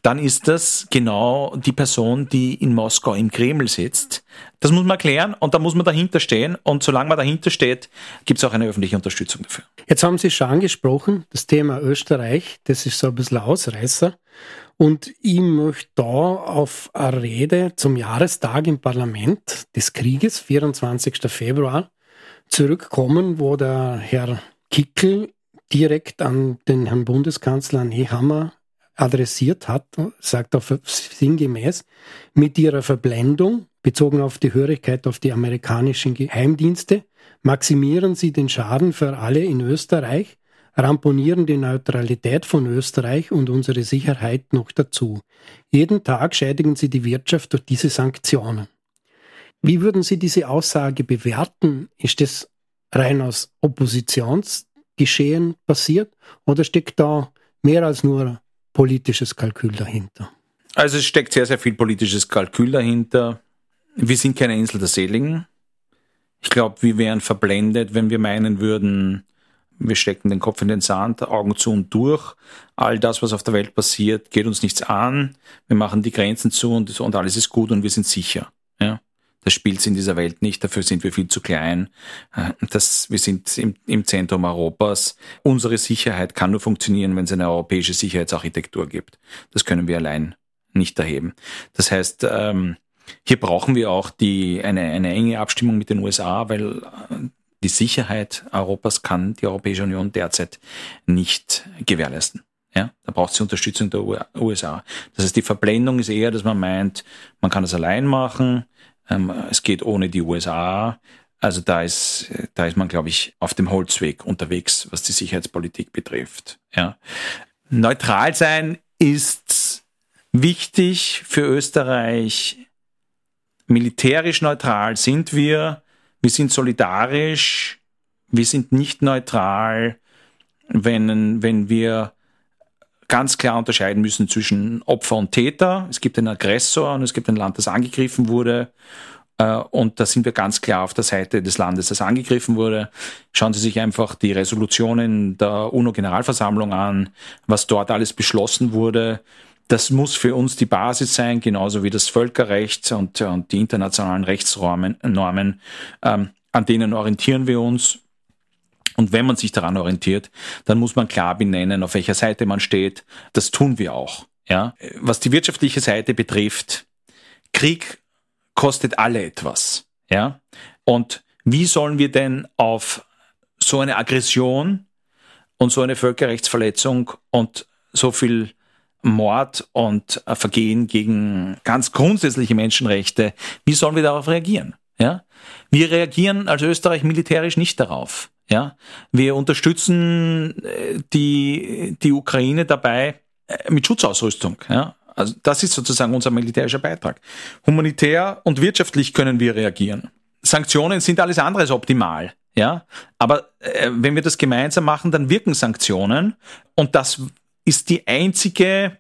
dann ist das genau die Person, die in Moskau im Kreml sitzt. Das muss man klären und da muss man dahinter stehen. Und solange man dahinter steht, gibt es auch eine öffentliche Unterstützung dafür. Jetzt haben Sie schon angesprochen, das Thema Österreich, das ist so ein bisschen Ausreißer. Und ich möchte da auf eine Rede zum Jahrestag im Parlament des Krieges, 24. Februar, zurückkommen, wo der Herr Kickel direkt an den Herrn Bundeskanzler Nehammer adressiert hat, sagt er sinngemäß, mit ihrer Verblendung, bezogen auf die Hörigkeit auf die amerikanischen Geheimdienste, maximieren sie den Schaden für alle in Österreich, ramponieren die Neutralität von Österreich und unsere Sicherheit noch dazu. Jeden Tag schädigen sie die Wirtschaft durch diese Sanktionen. Wie würden Sie diese Aussage bewerten? Ist das rein aus Oppositionsgeschehen passiert oder steckt da mehr als nur politisches Kalkül dahinter? Also es steckt sehr, sehr viel politisches Kalkül dahinter. Wir sind keine Insel der Seligen. Ich glaube, wir wären verblendet, wenn wir meinen würden, wir stecken den Kopf in den Sand, Augen zu und durch. All das, was auf der Welt passiert, geht uns nichts an. Wir machen die Grenzen zu und, und alles ist gut und wir sind sicher. Das spielt es in dieser Welt nicht, dafür sind wir viel zu klein. Äh, das, wir sind im, im Zentrum Europas. Unsere Sicherheit kann nur funktionieren, wenn es eine europäische Sicherheitsarchitektur gibt. Das können wir allein nicht erheben. Das heißt, ähm, hier brauchen wir auch die, eine, eine enge Abstimmung mit den USA, weil äh, die Sicherheit Europas kann die Europäische Union derzeit nicht gewährleisten. Ja, da braucht es die Unterstützung der USA. Das heißt, die Verblendung ist eher, dass man meint, man kann das allein machen, es geht ohne die USA. Also da ist, da ist man, glaube ich, auf dem Holzweg unterwegs, was die Sicherheitspolitik betrifft. Ja. Neutral sein ist wichtig für Österreich. Militärisch neutral sind wir. Wir sind solidarisch. Wir sind nicht neutral, wenn, wenn wir ganz klar unterscheiden müssen zwischen Opfer und Täter. Es gibt einen Aggressor und es gibt ein Land, das angegriffen wurde. Äh, und da sind wir ganz klar auf der Seite des Landes, das angegriffen wurde. Schauen Sie sich einfach die Resolutionen der UNO-Generalversammlung an, was dort alles beschlossen wurde. Das muss für uns die Basis sein, genauso wie das Völkerrecht und, und die internationalen Rechtsnormen, ähm, an denen orientieren wir uns. Und wenn man sich daran orientiert, dann muss man klar benennen, auf welcher Seite man steht. Das tun wir auch. Ja? Was die wirtschaftliche Seite betrifft, Krieg kostet alle etwas. Ja? Und wie sollen wir denn auf so eine Aggression und so eine Völkerrechtsverletzung und so viel Mord und Vergehen gegen ganz grundsätzliche Menschenrechte, wie sollen wir darauf reagieren? Ja? Wir reagieren als Österreich militärisch nicht darauf. Ja, wir unterstützen äh, die, die Ukraine dabei äh, mit Schutzausrüstung. Ja, also das ist sozusagen unser militärischer Beitrag. Humanitär und wirtschaftlich können wir reagieren. Sanktionen sind alles andere als optimal. Ja, aber äh, wenn wir das gemeinsam machen, dann wirken Sanktionen und das ist die einzige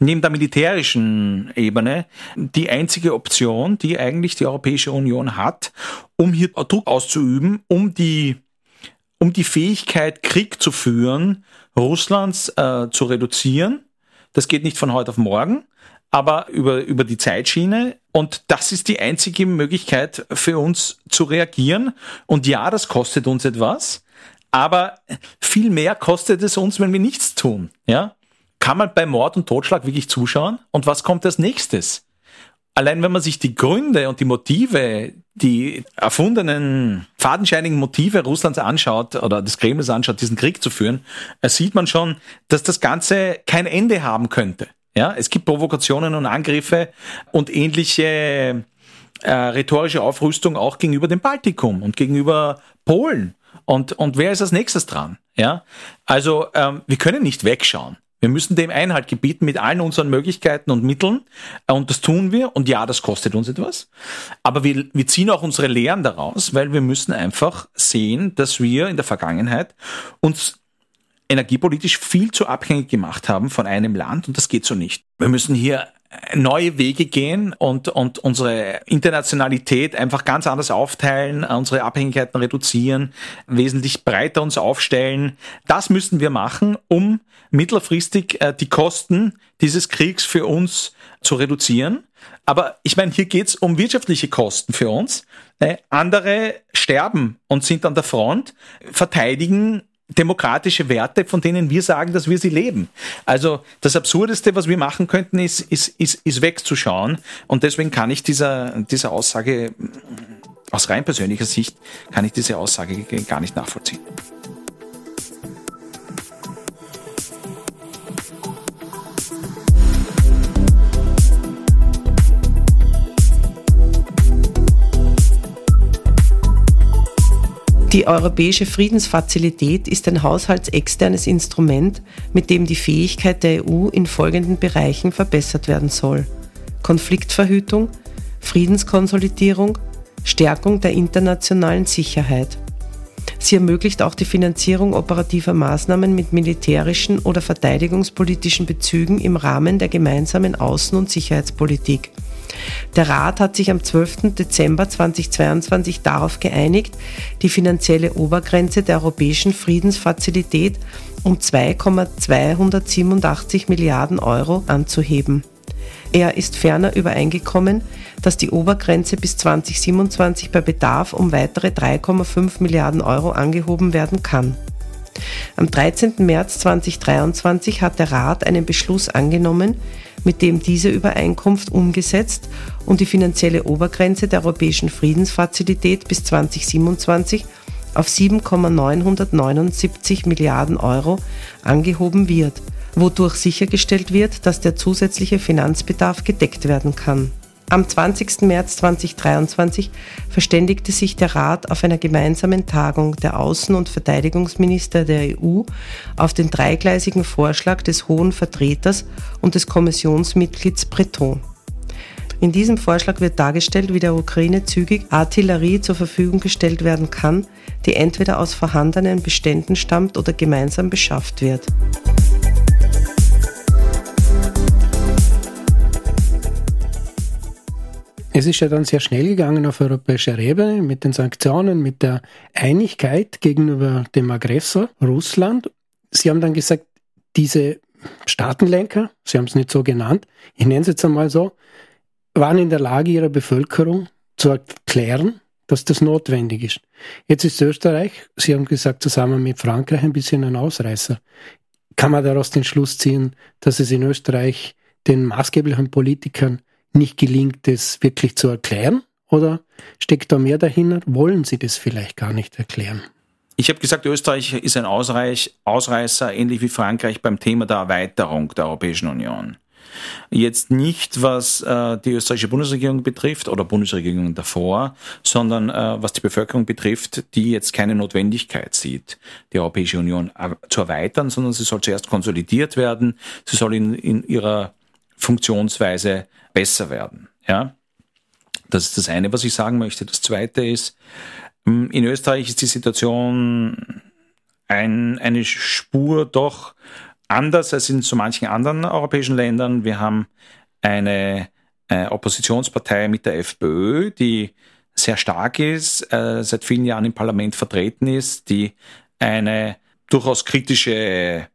neben der militärischen Ebene die einzige Option, die eigentlich die Europäische Union hat, um hier Druck auszuüben, um die um die Fähigkeit, Krieg zu führen, Russlands äh, zu reduzieren. Das geht nicht von heute auf morgen, aber über, über die Zeitschiene. Und das ist die einzige Möglichkeit für uns zu reagieren. Und ja, das kostet uns etwas, aber viel mehr kostet es uns, wenn wir nichts tun. Ja? Kann man bei Mord und Totschlag wirklich zuschauen? Und was kommt als nächstes? Allein wenn man sich die Gründe und die Motive, die erfundenen, fadenscheinigen Motive Russlands anschaut oder des Kremls anschaut, diesen Krieg zu führen, äh, sieht man schon, dass das Ganze kein Ende haben könnte. Ja, es gibt Provokationen und Angriffe und ähnliche äh, rhetorische Aufrüstung auch gegenüber dem Baltikum und gegenüber Polen. Und, und wer ist als nächstes dran? Ja, also ähm, wir können nicht wegschauen. Wir müssen dem Einhalt gebieten mit allen unseren Möglichkeiten und Mitteln. Und das tun wir. Und ja, das kostet uns etwas. Aber wir, wir ziehen auch unsere Lehren daraus, weil wir müssen einfach sehen, dass wir in der Vergangenheit uns energiepolitisch viel zu abhängig gemacht haben von einem Land. Und das geht so nicht. Wir müssen hier neue Wege gehen und, und unsere Internationalität einfach ganz anders aufteilen, unsere Abhängigkeiten reduzieren, wesentlich breiter uns aufstellen. Das müssen wir machen, um mittelfristig äh, die Kosten dieses Kriegs für uns zu reduzieren. Aber ich meine, hier geht's um wirtschaftliche Kosten für uns. Äh, andere sterben und sind an der Front, verteidigen demokratische Werte, von denen wir sagen, dass wir sie leben. Also das Absurdeste, was wir machen könnten, ist, ist, ist, ist wegzuschauen. Und deswegen kann ich dieser, dieser Aussage aus rein persönlicher Sicht, kann ich diese Aussage gar nicht nachvollziehen. Die Europäische Friedensfazilität ist ein haushaltsexternes Instrument, mit dem die Fähigkeit der EU in folgenden Bereichen verbessert werden soll. Konfliktverhütung, Friedenskonsolidierung, Stärkung der internationalen Sicherheit. Sie ermöglicht auch die Finanzierung operativer Maßnahmen mit militärischen oder verteidigungspolitischen Bezügen im Rahmen der gemeinsamen Außen- und Sicherheitspolitik. Der Rat hat sich am 12. Dezember 2022 darauf geeinigt, die finanzielle Obergrenze der Europäischen Friedensfazilität um 2,287 Milliarden Euro anzuheben. Er ist ferner übereingekommen, dass die Obergrenze bis 2027 bei Bedarf um weitere 3,5 Milliarden Euro angehoben werden kann. Am 13. März 2023 hat der Rat einen Beschluss angenommen, mit dem diese Übereinkunft umgesetzt und die finanzielle Obergrenze der Europäischen Friedensfazilität bis 2027 auf 7,979 Milliarden Euro angehoben wird, wodurch sichergestellt wird, dass der zusätzliche Finanzbedarf gedeckt werden kann. Am 20. März 2023 verständigte sich der Rat auf einer gemeinsamen Tagung der Außen- und Verteidigungsminister der EU auf den dreigleisigen Vorschlag des Hohen Vertreters und des Kommissionsmitglieds Breton. In diesem Vorschlag wird dargestellt, wie der Ukraine zügig Artillerie zur Verfügung gestellt werden kann, die entweder aus vorhandenen Beständen stammt oder gemeinsam beschafft wird. Es ist ja dann sehr schnell gegangen auf europäischer Ebene mit den Sanktionen, mit der Einigkeit gegenüber dem Aggressor Russland. Sie haben dann gesagt, diese Staatenlenker, Sie haben es nicht so genannt, ich nenne es jetzt einmal so, waren in der Lage, ihrer Bevölkerung zu erklären, dass das notwendig ist. Jetzt ist Österreich, Sie haben gesagt, zusammen mit Frankreich ein bisschen ein Ausreißer. Kann man daraus den Schluss ziehen, dass es in Österreich den maßgeblichen Politikern nicht gelingt, es wirklich zu erklären? Oder steckt da mehr dahinter? Wollen Sie das vielleicht gar nicht erklären? Ich habe gesagt, Österreich ist ein Ausreich, Ausreißer, ähnlich wie Frankreich beim Thema der Erweiterung der Europäischen Union. Jetzt nicht, was äh, die österreichische Bundesregierung betrifft oder Bundesregierung davor, sondern äh, was die Bevölkerung betrifft, die jetzt keine Notwendigkeit sieht, die Europäische Union zu erweitern, sondern sie soll zuerst konsolidiert werden, sie soll in, in ihrer Funktionsweise besser werden. Ja? Das ist das eine, was ich sagen möchte. Das zweite ist, hm, in Österreich ist die Situation ein, eine Spur doch anders als in so manchen anderen europäischen Ländern. Wir haben eine äh, Oppositionspartei mit der FPÖ, die sehr stark ist, äh, seit vielen Jahren im Parlament vertreten ist, die eine durchaus kritische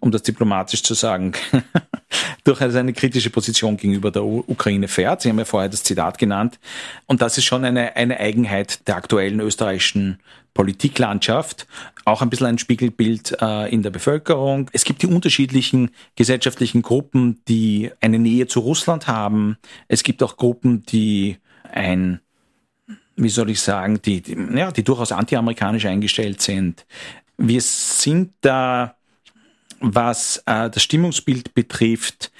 um das diplomatisch zu sagen, durchaus eine kritische Position gegenüber der Ukraine fährt. Sie haben ja vorher das Zitat genannt. Und das ist schon eine, eine Eigenheit der aktuellen österreichischen Politiklandschaft, auch ein bisschen ein Spiegelbild äh, in der Bevölkerung. Es gibt die unterschiedlichen gesellschaftlichen Gruppen, die eine Nähe zu Russland haben. Es gibt auch Gruppen, die ein wie soll ich sagen, die, die, ja, die durchaus antiamerikanisch eingestellt sind. Wir sind da was äh, das Stimmungsbild betrifft,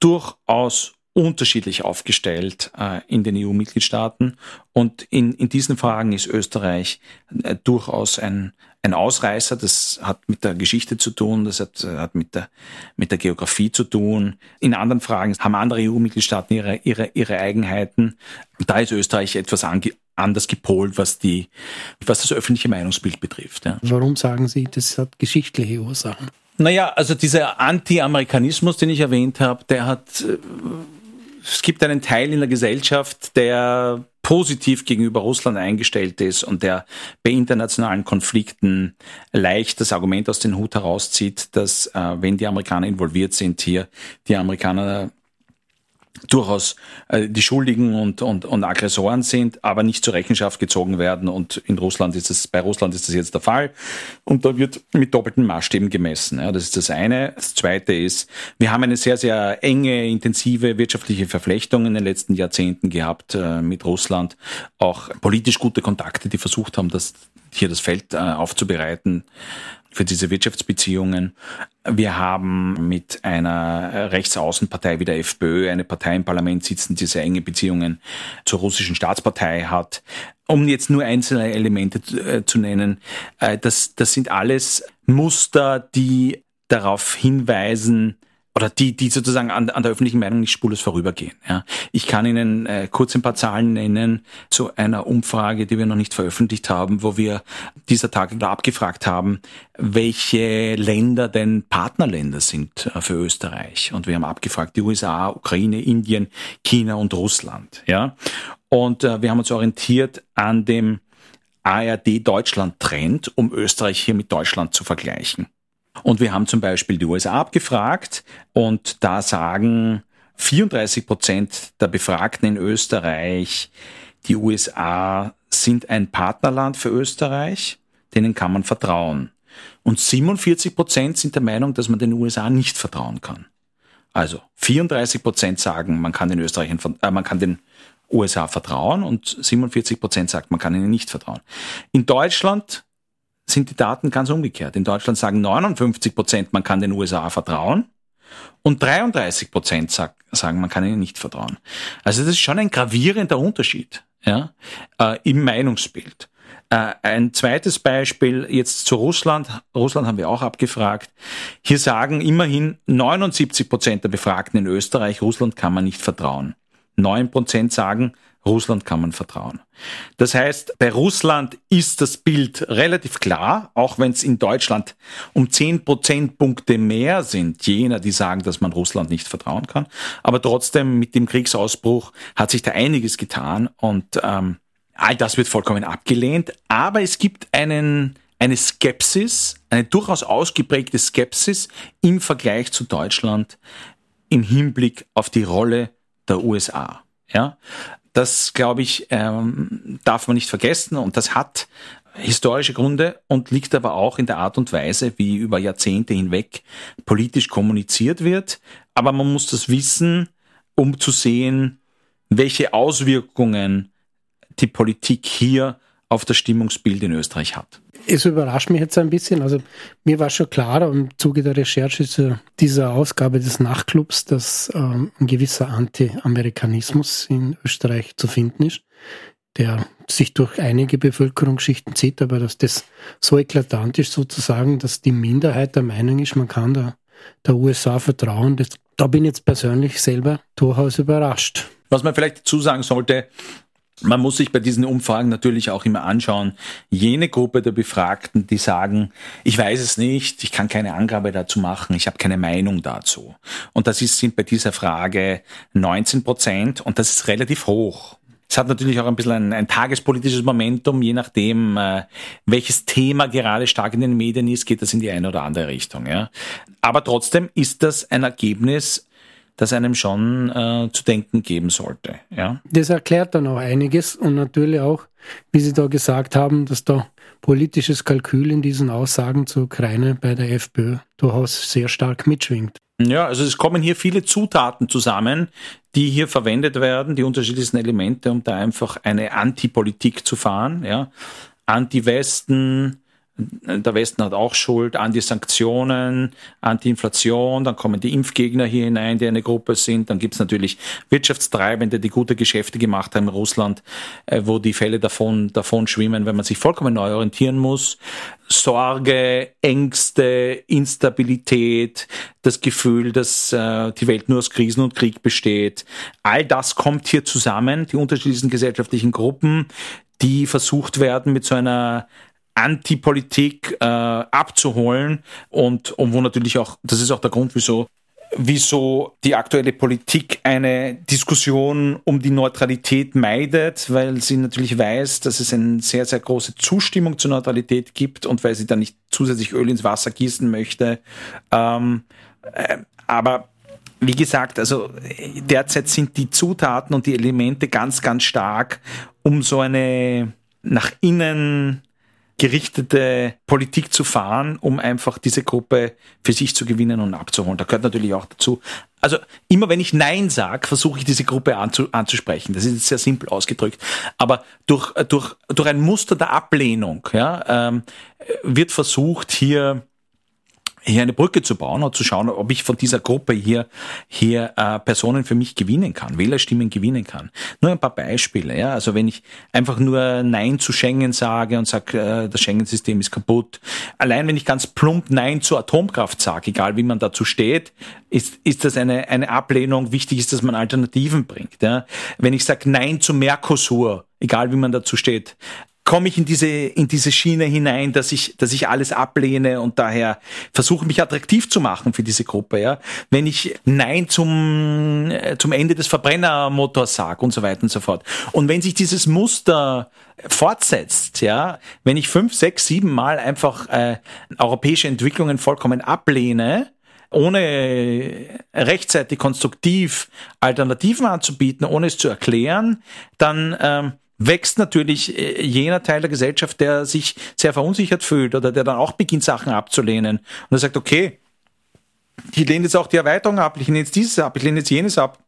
durchaus unterschiedlich aufgestellt äh, in den EU-Mitgliedstaaten. Und in, in diesen Fragen ist Österreich äh, durchaus ein, ein Ausreißer. Das hat mit der Geschichte zu tun, das hat, äh, hat mit, der, mit der Geografie zu tun. In anderen Fragen haben andere EU-Mitgliedstaaten ihre, ihre, ihre Eigenheiten. Da ist Österreich etwas ange, anders gepolt, was die, was das öffentliche Meinungsbild betrifft. Ja. Warum sagen Sie, das hat geschichtliche Ursachen? Naja, also dieser Anti-Amerikanismus, den ich erwähnt habe, der hat, äh, es gibt einen Teil in der Gesellschaft, der positiv gegenüber Russland eingestellt ist und der bei internationalen Konflikten leicht das Argument aus den Hut herauszieht, dass äh, wenn die Amerikaner involviert sind, hier die Amerikaner durchaus äh, die Schuldigen und, und, und Aggressoren sind, aber nicht zur Rechenschaft gezogen werden. Und in Russland ist es, bei Russland ist das jetzt der Fall. Und da wird mit doppelten Maßstäben gemessen. Ja, das ist das eine. Das zweite ist, wir haben eine sehr, sehr enge, intensive wirtschaftliche Verflechtung in den letzten Jahrzehnten gehabt äh, mit Russland. Auch politisch gute Kontakte, die versucht haben, das hier das Feld äh, aufzubereiten für diese Wirtschaftsbeziehungen. Wir haben mit einer Rechtsaußenpartei wie der FPÖ eine Partei im Parlament sitzen, die sehr enge Beziehungen zur russischen Staatspartei hat. Um jetzt nur einzelne Elemente äh, zu nennen, äh, das, das sind alles Muster, die darauf hinweisen, oder die, die sozusagen an, an der öffentlichen Meinung nicht spurlos vorübergehen. Ja. Ich kann Ihnen äh, kurz ein paar Zahlen nennen zu einer Umfrage, die wir noch nicht veröffentlicht haben, wo wir dieser Tage abgefragt haben, welche Länder denn Partnerländer sind äh, für Österreich. Und wir haben abgefragt, die USA, Ukraine, Indien, China und Russland. Ja. Und äh, wir haben uns orientiert an dem ARD-Deutschland-Trend, um Österreich hier mit Deutschland zu vergleichen. Und wir haben zum Beispiel die USA abgefragt und da sagen 34 Prozent der Befragten in Österreich, die USA sind ein Partnerland für Österreich, denen kann man vertrauen. Und 47 Prozent sind der Meinung, dass man den USA nicht vertrauen kann. Also 34 Prozent sagen, man kann den Österreichern, äh, man kann den USA vertrauen und 47 Prozent sagt, man kann ihnen nicht vertrauen. In Deutschland sind die Daten ganz umgekehrt. In Deutschland sagen 59 Prozent, man kann den USA vertrauen und 33 Prozent sagen, man kann ihnen nicht vertrauen. Also das ist schon ein gravierender Unterschied ja, äh, im Meinungsbild. Äh, ein zweites Beispiel jetzt zu Russland. Russland haben wir auch abgefragt. Hier sagen immerhin 79 Prozent der Befragten in Österreich, Russland kann man nicht vertrauen. 9 Prozent sagen, Russland kann man vertrauen. Das heißt, bei Russland ist das Bild relativ klar, auch wenn es in Deutschland um 10 Prozentpunkte mehr sind, jener, die sagen, dass man Russland nicht vertrauen kann. Aber trotzdem, mit dem Kriegsausbruch hat sich da einiges getan und ähm, all das wird vollkommen abgelehnt. Aber es gibt einen, eine Skepsis, eine durchaus ausgeprägte Skepsis im Vergleich zu Deutschland im Hinblick auf die Rolle der USA. Ja, das glaube ich ähm, darf man nicht vergessen und das hat historische Gründe und liegt aber auch in der Art und Weise, wie über Jahrzehnte hinweg politisch kommuniziert wird. Aber man muss das wissen, um zu sehen, welche Auswirkungen die Politik hier auf das Stimmungsbild in Österreich hat. Es überrascht mich jetzt ein bisschen. Also mir war schon klar im Zuge der Recherche dieser Ausgabe des Nachtclubs, dass ähm, ein gewisser Anti-Amerikanismus in Österreich zu finden ist, der sich durch einige Bevölkerungsschichten zieht, aber dass das so eklatant ist sozusagen, dass die Minderheit der Meinung ist, man kann der, der USA vertrauen. Das, da bin ich jetzt persönlich selber durchaus überrascht. Was man vielleicht dazu sagen sollte, man muss sich bei diesen Umfragen natürlich auch immer anschauen, jene Gruppe der Befragten, die sagen, ich weiß es nicht, ich kann keine Angabe dazu machen, ich habe keine Meinung dazu. Und das ist, sind bei dieser Frage 19 Prozent und das ist relativ hoch. Es hat natürlich auch ein bisschen ein, ein tagespolitisches Momentum, je nachdem, äh, welches Thema gerade stark in den Medien ist, geht das in die eine oder andere Richtung. Ja. Aber trotzdem ist das ein Ergebnis das einem schon äh, zu denken geben sollte. Ja? Das erklärt dann auch einiges und natürlich auch, wie Sie da gesagt haben, dass da politisches Kalkül in diesen Aussagen zur Ukraine bei der FPÖ durchaus sehr stark mitschwingt. Ja, also es kommen hier viele Zutaten zusammen, die hier verwendet werden, die unterschiedlichsten Elemente, um da einfach eine Antipolitik zu fahren. Ja. Anti-Westen, der Westen hat auch Schuld, Anti-Sanktionen, Anti-Inflation, dann kommen die Impfgegner hier hinein, die eine Gruppe sind, dann gibt's natürlich Wirtschaftstreibende, die gute Geschäfte gemacht haben in Russland, äh, wo die Fälle davon, davon schwimmen, wenn man sich vollkommen neu orientieren muss. Sorge, Ängste, Instabilität, das Gefühl, dass äh, die Welt nur aus Krisen und Krieg besteht. All das kommt hier zusammen, die unterschiedlichen gesellschaftlichen Gruppen, die versucht werden, mit so einer Antipolitik äh, abzuholen und, und wo natürlich auch, das ist auch der Grund, wieso wieso die aktuelle Politik eine Diskussion um die Neutralität meidet, weil sie natürlich weiß, dass es eine sehr, sehr große Zustimmung zur Neutralität gibt und weil sie dann nicht zusätzlich Öl ins Wasser gießen möchte. Ähm, äh, aber wie gesagt, also derzeit sind die Zutaten und die Elemente ganz, ganz stark, um so eine nach innen gerichtete Politik zu fahren, um einfach diese Gruppe für sich zu gewinnen und abzuholen. Da gehört natürlich auch dazu. Also immer wenn ich Nein sage, versuche ich diese Gruppe anzu, anzusprechen. Das ist jetzt sehr simpel ausgedrückt. Aber durch, durch, durch ein Muster der Ablehnung ja, ähm, wird versucht, hier hier eine Brücke zu bauen und zu schauen, ob ich von dieser Gruppe hier, hier äh, Personen für mich gewinnen kann, Wählerstimmen gewinnen kann. Nur ein paar Beispiele. Ja? Also wenn ich einfach nur Nein zu Schengen sage und sage, äh, das Schengen-System ist kaputt, allein wenn ich ganz plump Nein zur Atomkraft sage, egal wie man dazu steht, ist, ist das eine, eine Ablehnung. Wichtig ist, dass man Alternativen bringt. Ja? Wenn ich sage Nein zu Mercosur, egal wie man dazu steht, komme ich in diese, in diese Schiene hinein, dass ich, dass ich alles ablehne und daher versuche mich attraktiv zu machen für diese Gruppe, ja. Wenn ich Nein zum, äh, zum Ende des Verbrennermotors sage und so weiter und so fort. Und wenn sich dieses Muster fortsetzt, ja, wenn ich fünf, sechs, sieben Mal einfach äh, europäische Entwicklungen vollkommen ablehne, ohne rechtzeitig konstruktiv Alternativen anzubieten, ohne es zu erklären, dann ähm, wächst natürlich äh, jener Teil der Gesellschaft, der sich sehr verunsichert fühlt oder der dann auch beginnt, Sachen abzulehnen. Und er sagt, okay, ich lehne jetzt auch die Erweiterung ab, ich lehne jetzt dieses ab, ich lehne jetzt jenes ab.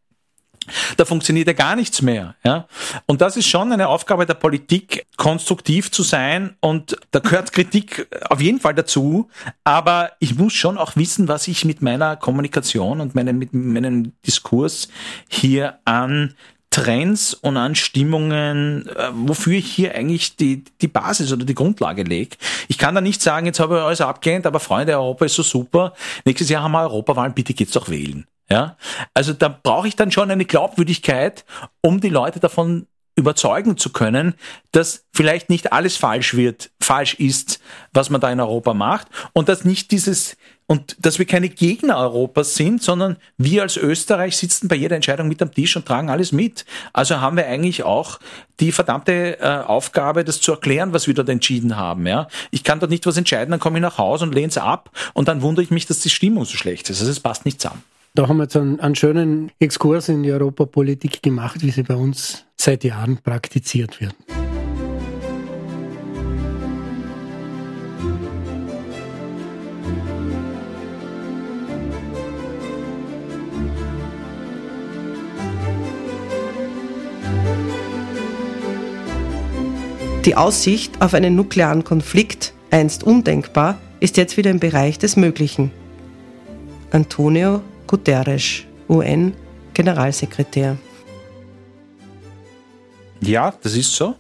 Da funktioniert ja gar nichts mehr. Ja? Und das ist schon eine Aufgabe der Politik, konstruktiv zu sein. Und da gehört Kritik auf jeden Fall dazu. Aber ich muss schon auch wissen, was ich mit meiner Kommunikation und meinem, mit meinem Diskurs hier an Trends und an Stimmungen, äh, wofür ich hier eigentlich die, die Basis oder die Grundlage lege. Ich kann da nicht sagen, jetzt habe ich alles abgelehnt, aber Freunde, Europa ist so super. Nächstes Jahr haben wir Europawahlen, bitte geht's doch wählen. Ja, also da brauche ich dann schon eine Glaubwürdigkeit, um die Leute davon überzeugen zu können, dass vielleicht nicht alles falsch wird, falsch ist, was man da in Europa macht und dass nicht dieses und dass wir keine Gegner Europas sind, sondern wir als Österreich sitzen bei jeder Entscheidung mit am Tisch und tragen alles mit. Also haben wir eigentlich auch die verdammte äh, Aufgabe, das zu erklären, was wir dort entschieden haben. Ja, ich kann dort nicht was entscheiden, dann komme ich nach Hause und lehne es ab und dann wundere ich mich, dass die Stimmung so schlecht ist. Also es passt nicht zusammen. Da haben wir jetzt einen, einen schönen Exkurs in die Europapolitik gemacht, wie sie bei uns seit Jahren praktiziert wird. Die Aussicht auf einen nuklearen Konflikt, einst undenkbar, ist jetzt wieder im Bereich des Möglichen. Antonio Guterres, UN-Generalsekretär. Ja, das ist so.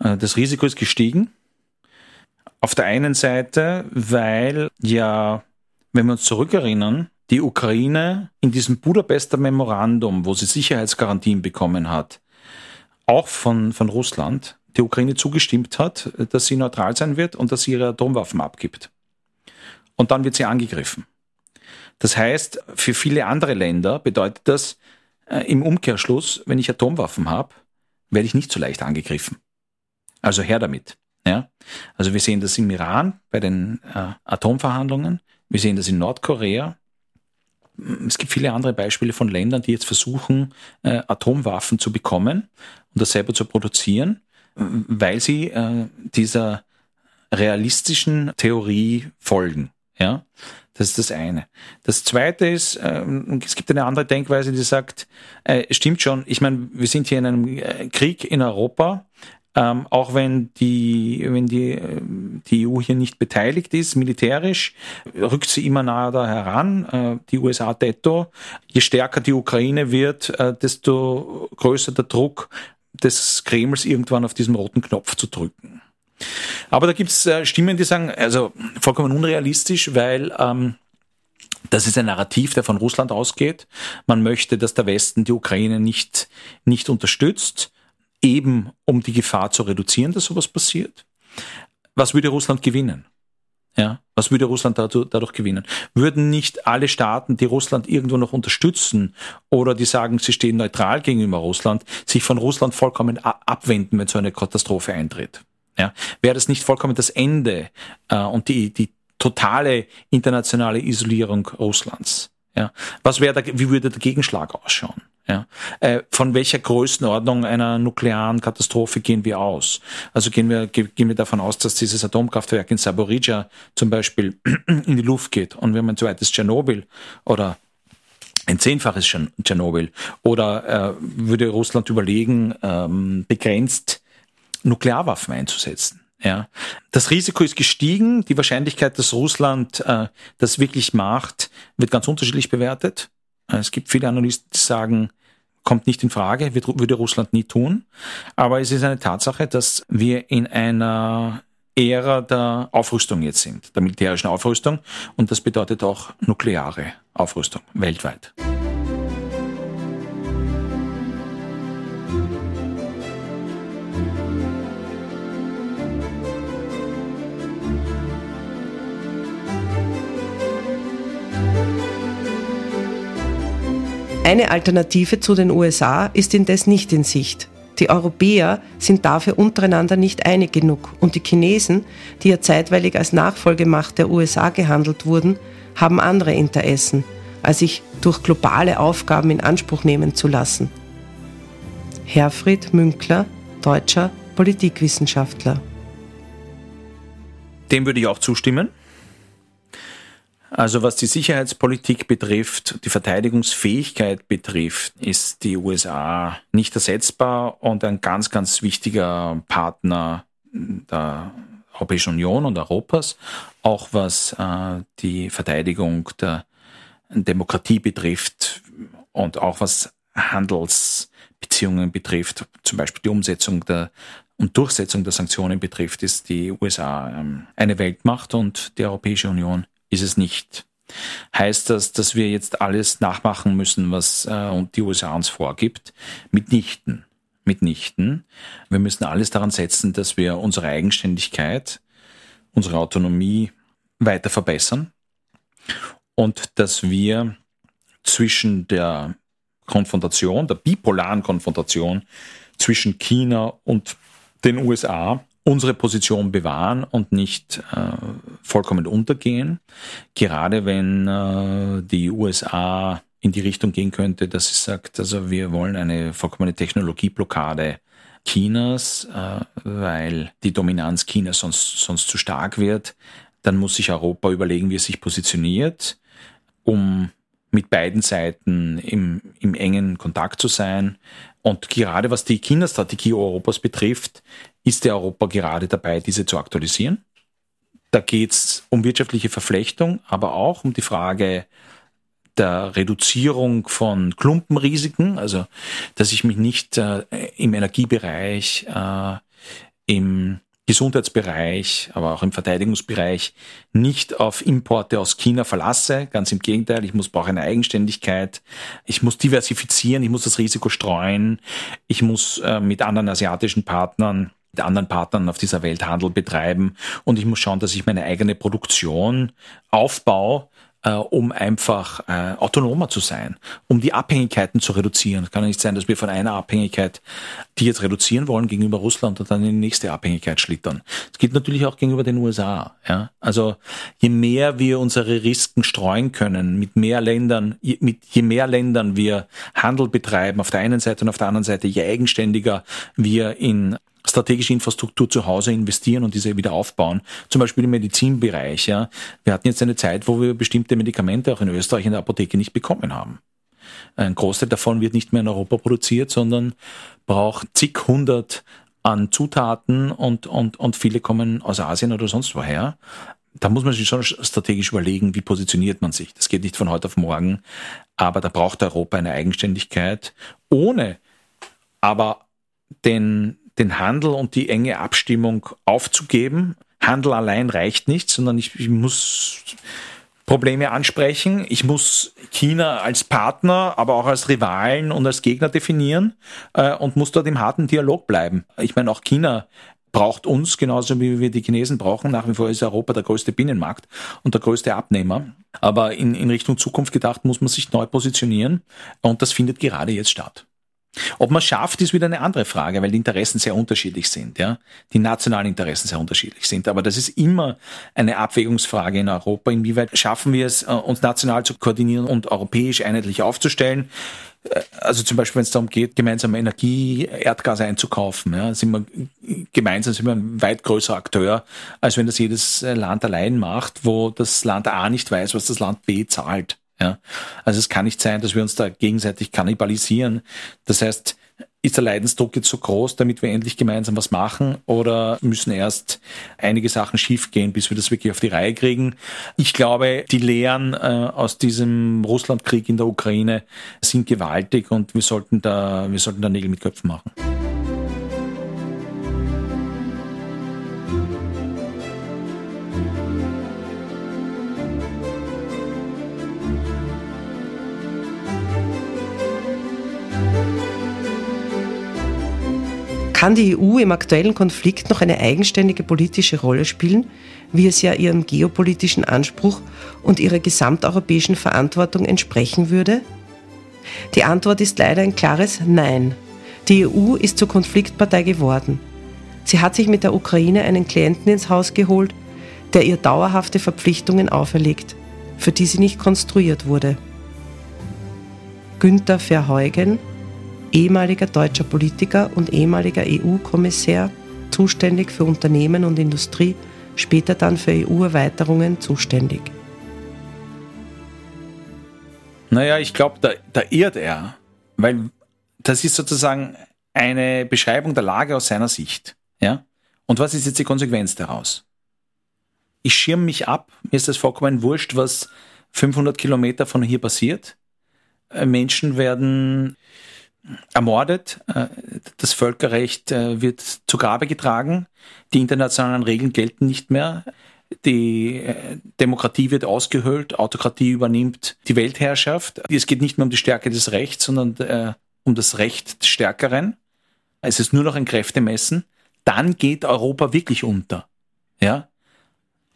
Äh, das Risiko ist gestiegen. Auf der einen Seite, weil ja, wenn wir uns zurückerinnern, die Ukraine in diesem Budapester Memorandum, wo sie Sicherheitsgarantien bekommen hat, auch von, von Russland, die Ukraine zugestimmt hat, dass sie neutral sein wird und dass sie ihre Atomwaffen abgibt. Und dann wird sie angegriffen. Das heißt, für viele andere Länder bedeutet das äh, im Umkehrschluss, wenn ich Atomwaffen habe, werde ich nicht so leicht angegriffen. Also her damit. Ja? Also wir sehen das im Iran bei den äh, Atomverhandlungen, wir sehen das in Nordkorea. Es gibt viele andere Beispiele von Ländern, die jetzt versuchen, äh, Atomwaffen zu bekommen und das selber zu produzieren, weil sie äh, dieser realistischen Theorie folgen. Ja, das ist das eine. Das zweite ist, ähm, es gibt eine andere Denkweise, die sagt, äh, stimmt schon, ich meine, wir sind hier in einem äh, Krieg in Europa, ähm, auch wenn die, wenn die, äh, die EU hier nicht beteiligt ist, militärisch, rückt sie immer nahe da heran, äh, die USA detto. Je stärker die Ukraine wird, äh, desto größer der Druck des Kremls irgendwann auf diesen roten Knopf zu drücken. Aber da gibt es äh, Stimmen, die sagen, also vollkommen unrealistisch, weil ähm, das ist ein Narrativ, der von Russland ausgeht. Man möchte, dass der Westen die Ukraine nicht, nicht unterstützt, eben um die Gefahr zu reduzieren, dass sowas passiert. Was würde Russland gewinnen? Ja, was würde Russland dadurch, gewinnen? Würden nicht alle Staaten, die Russland irgendwo noch unterstützen oder die sagen, sie stehen neutral gegenüber Russland, sich von Russland vollkommen abwenden, wenn so eine Katastrophe eintritt? Ja, wäre das nicht vollkommen das Ende äh, und die, die totale internationale Isolierung Russlands? Ja, was wäre da, wie würde der Gegenschlag ausschauen? Ja, äh, von welcher Größenordnung einer nuklearen Katastrophe gehen wir aus? Also gehen wir, gehen wir davon aus, dass dieses Atomkraftwerk in Saborija zum Beispiel in die Luft geht und wir haben ein zweites Tschernobyl oder ein zehnfaches Tschernobyl oder äh, würde Russland überlegen, ähm, begrenzt Nuklearwaffen einzusetzen. Ja, das Risiko ist gestiegen. Die Wahrscheinlichkeit, dass Russland äh, das wirklich macht, wird ganz unterschiedlich bewertet. Äh, es gibt viele Analysten, die sagen, kommt nicht in Frage, wird, würde Russland nie tun. Aber es ist eine Tatsache, dass wir in einer Ära der Aufrüstung jetzt sind, der militärischen Aufrüstung. Und das bedeutet auch nukleare Aufrüstung weltweit. Eine Alternative zu den USA ist indes nicht in Sicht. Die Europäer sind dafür untereinander nicht einig genug und die Chinesen, die ja zeitweilig als Nachfolgemacht der USA gehandelt wurden, haben andere Interessen, als sich durch globale Aufgaben in Anspruch nehmen zu lassen. Herfried Münkler, deutscher Politikwissenschaftler. Dem würde ich auch zustimmen. Also was die Sicherheitspolitik betrifft, die Verteidigungsfähigkeit betrifft, ist die USA nicht ersetzbar und ein ganz, ganz wichtiger Partner der Europäischen Union und Europas, auch was äh, die Verteidigung der Demokratie betrifft und auch was Handelsbeziehungen betrifft, zum Beispiel die Umsetzung der und Durchsetzung der Sanktionen betrifft, ist die USA ähm, eine Weltmacht und die Europäische Union ist es nicht. Heißt das, dass wir jetzt alles nachmachen müssen, was äh, die USA uns vorgibt? Mitnichten. Mitnichten. Wir müssen alles daran setzen, dass wir unsere Eigenständigkeit, unsere Autonomie weiter verbessern und dass wir zwischen der Konfrontation, der bipolaren Konfrontation zwischen China und den USA unsere Position bewahren und nicht äh, vollkommen untergehen. Gerade wenn äh, die USA in die Richtung gehen könnte, dass sie sagt, also wir wollen eine vollkommene Technologieblockade Chinas, äh, weil die Dominanz Chinas sonst, sonst zu stark wird, dann muss sich Europa überlegen, wie es sich positioniert, um mit beiden Seiten im, im engen Kontakt zu sein. Und gerade was die China-Strategie Europas betrifft, ist der Europa gerade dabei, diese zu aktualisieren. Da geht es um wirtschaftliche Verflechtung, aber auch um die Frage der Reduzierung von Klumpenrisiken, also dass ich mich nicht äh, im Energiebereich, äh, im Gesundheitsbereich, aber auch im Verteidigungsbereich nicht auf Importe aus China verlasse. Ganz im Gegenteil, ich muss brauche eine Eigenständigkeit. Ich muss diversifizieren, ich muss das Risiko streuen. Ich muss äh, mit anderen asiatischen Partnern mit anderen Partnern auf dieser Welt Handel betreiben und ich muss schauen, dass ich meine eigene Produktion aufbaue, äh, um einfach äh, autonomer zu sein, um die Abhängigkeiten zu reduzieren. Es kann ja nicht sein, dass wir von einer Abhängigkeit, die jetzt reduzieren wollen gegenüber Russland und dann in die nächste Abhängigkeit schlittern. Es geht natürlich auch gegenüber den USA. Ja? Also je mehr wir unsere Risiken streuen können, mit mehr Ländern, je, mit je mehr Ländern wir Handel betreiben auf der einen Seite und auf der anderen Seite, je eigenständiger wir in strategische Infrastruktur zu Hause investieren und diese wieder aufbauen. Zum Beispiel im Medizinbereich. Ja. Wir hatten jetzt eine Zeit, wo wir bestimmte Medikamente auch in Österreich in der Apotheke nicht bekommen haben. Ein Großteil davon wird nicht mehr in Europa produziert, sondern braucht zig hundert an Zutaten und, und, und viele kommen aus Asien oder sonst woher. Da muss man sich schon strategisch überlegen, wie positioniert man sich. Das geht nicht von heute auf morgen, aber da braucht Europa eine Eigenständigkeit, ohne aber den, den Handel und die enge Abstimmung aufzugeben. Handel allein reicht nicht, sondern ich, ich muss Probleme ansprechen. Ich muss China als Partner, aber auch als Rivalen und als Gegner definieren äh, und muss dort im harten Dialog bleiben. Ich meine, auch China braucht uns genauso wie wir die Chinesen brauchen. Nach wie vor ist Europa der größte Binnenmarkt und der größte Abnehmer. Aber in, in Richtung Zukunft gedacht muss man sich neu positionieren und das findet gerade jetzt statt. Ob man schafft, ist wieder eine andere Frage, weil die Interessen sehr unterschiedlich sind, ja. Die nationalen Interessen sehr unterschiedlich sind. Aber das ist immer eine Abwägungsfrage in Europa. Inwieweit schaffen wir es, äh, uns national zu koordinieren und europäisch einheitlich aufzustellen? Äh, also zum Beispiel, wenn es darum geht, gemeinsam Energie, Erdgas einzukaufen, ja, sind wir gemeinsam sind wir ein weit größerer Akteur, als wenn das jedes Land allein macht, wo das Land A nicht weiß, was das Land B zahlt. Ja? Also es kann nicht sein, dass wir uns da gegenseitig kannibalisieren. Das heißt, ist der Leidensdruck jetzt so groß, damit wir endlich gemeinsam was machen oder müssen erst einige Sachen schiefgehen, bis wir das wirklich auf die Reihe kriegen? Ich glaube, die Lehren äh, aus diesem Russlandkrieg in der Ukraine sind gewaltig und wir sollten da, wir sollten da Nägel mit Köpfen machen. Kann die EU im aktuellen Konflikt noch eine eigenständige politische Rolle spielen, wie es ja ihrem geopolitischen Anspruch und ihrer gesamteuropäischen Verantwortung entsprechen würde? Die Antwort ist leider ein klares Nein. Die EU ist zur Konfliktpartei geworden. Sie hat sich mit der Ukraine einen Klienten ins Haus geholt, der ihr dauerhafte Verpflichtungen auferlegt. für die sie nicht konstruiert wurde. Günther Verheugen, ehemaliger deutscher Politiker und ehemaliger EU-Kommissär, zuständig für Unternehmen und Industrie, später dann für EU-Erweiterungen zuständig. Naja, ich glaube, da, da irrt er, weil das ist sozusagen eine Beschreibung der Lage aus seiner Sicht. Ja? Und was ist jetzt die Konsequenz daraus? Ich schirme mich ab, mir ist das vollkommen wurscht, was 500 Kilometer von hier passiert. Äh, Menschen werden ermordet, äh, das Völkerrecht äh, wird zu Grabe getragen, die internationalen Regeln gelten nicht mehr, die Demokratie wird ausgehöhlt, Autokratie übernimmt die Weltherrschaft. Es geht nicht mehr um die Stärke des Rechts, sondern um das Recht des Stärkeren. Es ist nur noch ein Kräftemessen. Dann geht Europa wirklich unter. Ja?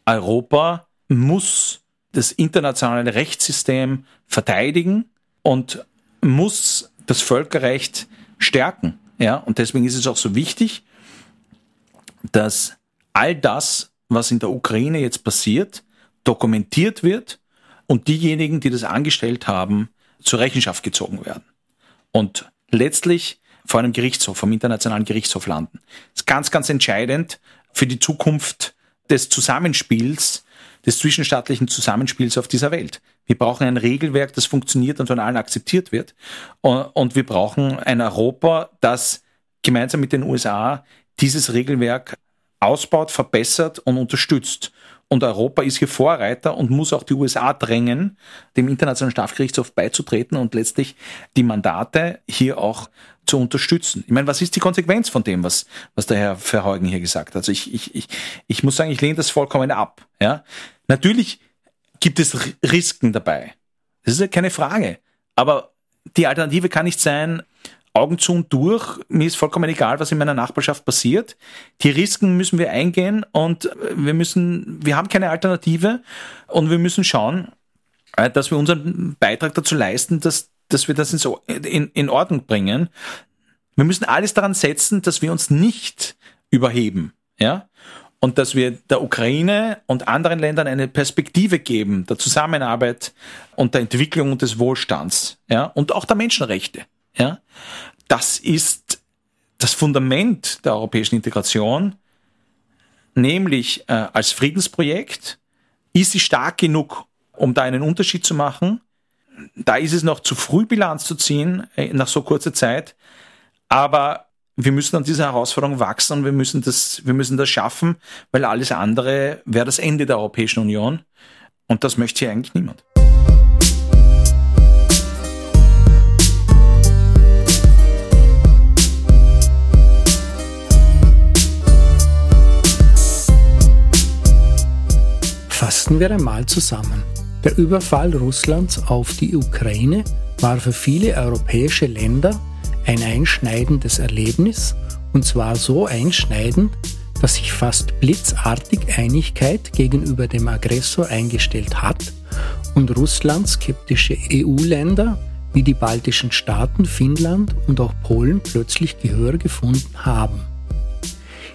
Europa muss das internationale Rechtssystem verteidigen und muss das Völkerrecht stärken. Ja, und deswegen ist es auch so wichtig, dass all das, was in der Ukraine jetzt passiert, dokumentiert wird und diejenigen, die das angestellt haben, zur Rechenschaft gezogen werden. Und letztlich vor einem Gerichtshof, vom Internationalen Gerichtshof landen. Das ist ganz, ganz entscheidend für die Zukunft des Zusammenspiels, des zwischenstaatlichen Zusammenspiels auf dieser Welt. Wir brauchen ein Regelwerk, das funktioniert und von allen akzeptiert wird. Und wir brauchen ein Europa, das gemeinsam mit den USA dieses Regelwerk ausbaut, verbessert und unterstützt. Und Europa ist hier Vorreiter und muss auch die USA drängen, dem Internationalen Strafgerichtshof beizutreten und letztlich die Mandate hier auch zu unterstützen. Ich meine, was ist die Konsequenz von dem, was, was der Herr Verheugen hier gesagt hat? Also ich, ich, ich, ich muss sagen, ich lehne das vollkommen ab. Ja? Natürlich gibt es Risiken dabei. Das ist ja keine Frage. Aber die Alternative kann nicht sein, Augen zu und durch. Mir ist vollkommen egal, was in meiner Nachbarschaft passiert. Die Risiken müssen wir eingehen und wir müssen, wir haben keine Alternative und wir müssen schauen, äh, dass wir unseren Beitrag dazu leisten, dass, dass wir das in, in Ordnung bringen. Wir müssen alles daran setzen, dass wir uns nicht überheben, ja und dass wir der Ukraine und anderen Ländern eine Perspektive geben der Zusammenarbeit und der Entwicklung und des Wohlstands, ja, und auch der Menschenrechte, ja. Das ist das Fundament der europäischen Integration, nämlich äh, als Friedensprojekt. Ist sie stark genug, um da einen Unterschied zu machen? Da ist es noch zu früh Bilanz zu ziehen äh, nach so kurzer Zeit. Aber wir müssen an dieser Herausforderung wachsen und wir müssen das, wir müssen das schaffen, weil alles andere wäre das Ende der Europäischen Union. Und das möchte hier eigentlich niemand. Fassen wir einmal zusammen. Der Überfall Russlands auf die Ukraine war für viele europäische Länder ein einschneidendes Erlebnis, und zwar so einschneidend, dass sich fast blitzartig Einigkeit gegenüber dem Aggressor eingestellt hat und Russland skeptische EU-Länder wie die baltischen Staaten, Finnland und auch Polen plötzlich Gehör gefunden haben.